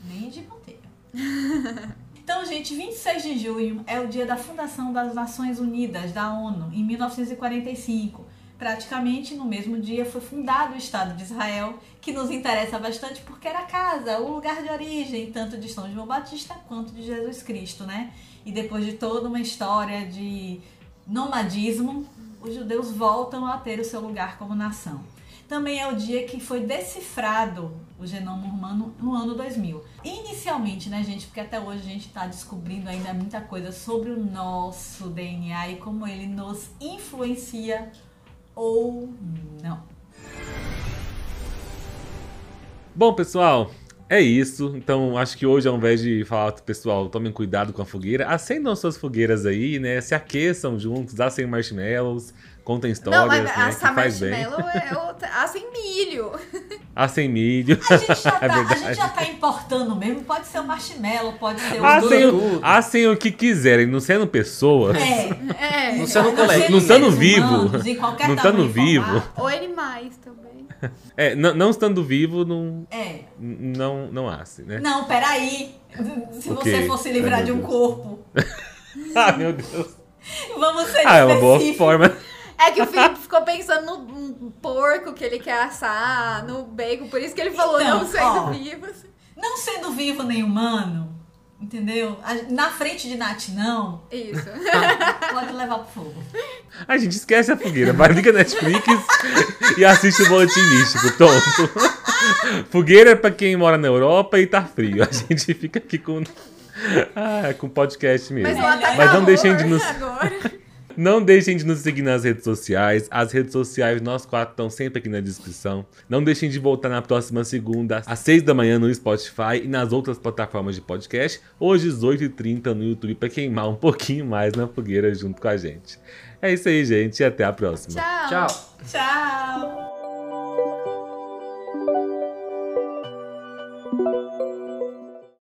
S5: nem de manteiga. <laughs> Então, gente, 26 de junho é o dia da fundação das Nações Unidas, da ONU, em 1945. Praticamente no mesmo dia foi fundado o Estado de Israel, que nos interessa bastante porque era a casa, o lugar de origem, tanto de São João Batista quanto de Jesus Cristo, né? E depois de toda uma história de nomadismo, os judeus voltam a ter o seu lugar como nação. Também é o dia que foi decifrado o genoma humano no ano 2000. Inicialmente, né, gente, porque até hoje a gente está descobrindo ainda muita coisa sobre o nosso DNA e como ele nos influencia ou não.
S2: Bom, pessoal, é isso. Então, acho que hoje, ao invés de falar pessoal, tomem cuidado com a fogueira, acendam suas fogueiras aí, né? Se aqueçam juntos, assem marshmallows, contem histórias,
S4: Não, mas
S2: né?
S4: assar
S2: que faz bem.
S4: marshmallow é outra. Assem milho.
S2: Assem milho.
S5: A gente, já <laughs>
S2: é
S5: tá, a
S2: verdade.
S5: gente já tá importando mesmo. Pode ser o marshmallow, pode ser o.
S2: Assem, o-
S3: tudo.
S2: assem o que quiserem, não sendo pessoas.
S5: É.
S4: É.
S3: Não sendo
S5: Não
S3: colégio.
S5: sendo
S2: Não
S5: seres
S2: vivo.
S5: humanos, em qualquer
S2: Não estando vivo.
S4: Ou animais também.
S2: É, não, não estando vivo, não,
S5: É.
S2: não, não asse, né?
S5: Não, peraí. Se
S2: O
S5: você fosse livrar
S2: Ai,
S5: de um
S2: Deus.
S5: corpo, <laughs>
S2: Ah, meu Deus.
S5: vamos ser
S2: Ah, é uma boa
S5: específicos.
S2: forma.
S4: É que o Felipe ficou pensando no porco que ele quer assar, no bacon, por isso que ele falou
S5: Então,
S4: não sendo
S5: ó.
S4: vivo. assim.
S5: Não sendo vivo nem humano, entendeu? Na frente de Nath, não.
S4: Isso. <laughs>
S5: Pode levar pro fogo.
S2: A gente esquece a fogueira, vai liga Netflix e assiste o Boletim Místico, pronto. Fogueira é pra quem mora na Europa e tá frio. A gente fica aqui com, ah, com podcast mesmo.
S4: Mas lá tá
S2: Mas não deixem de nos-
S4: agora.
S2: Não deixem de nos seguir nas redes sociais. As redes sociais, nós quatro, estão sempre aqui na descrição. Não deixem de voltar na próxima segunda, às 6 da manhã no Spotify e nas outras plataformas de podcast. Hoje, às 8h30 no YouTube, pra queimar um pouquinho mais na fogueira junto com a gente. É isso aí, gente, e até a próxima.
S4: Tchau.
S3: Tchau.
S5: Tchau.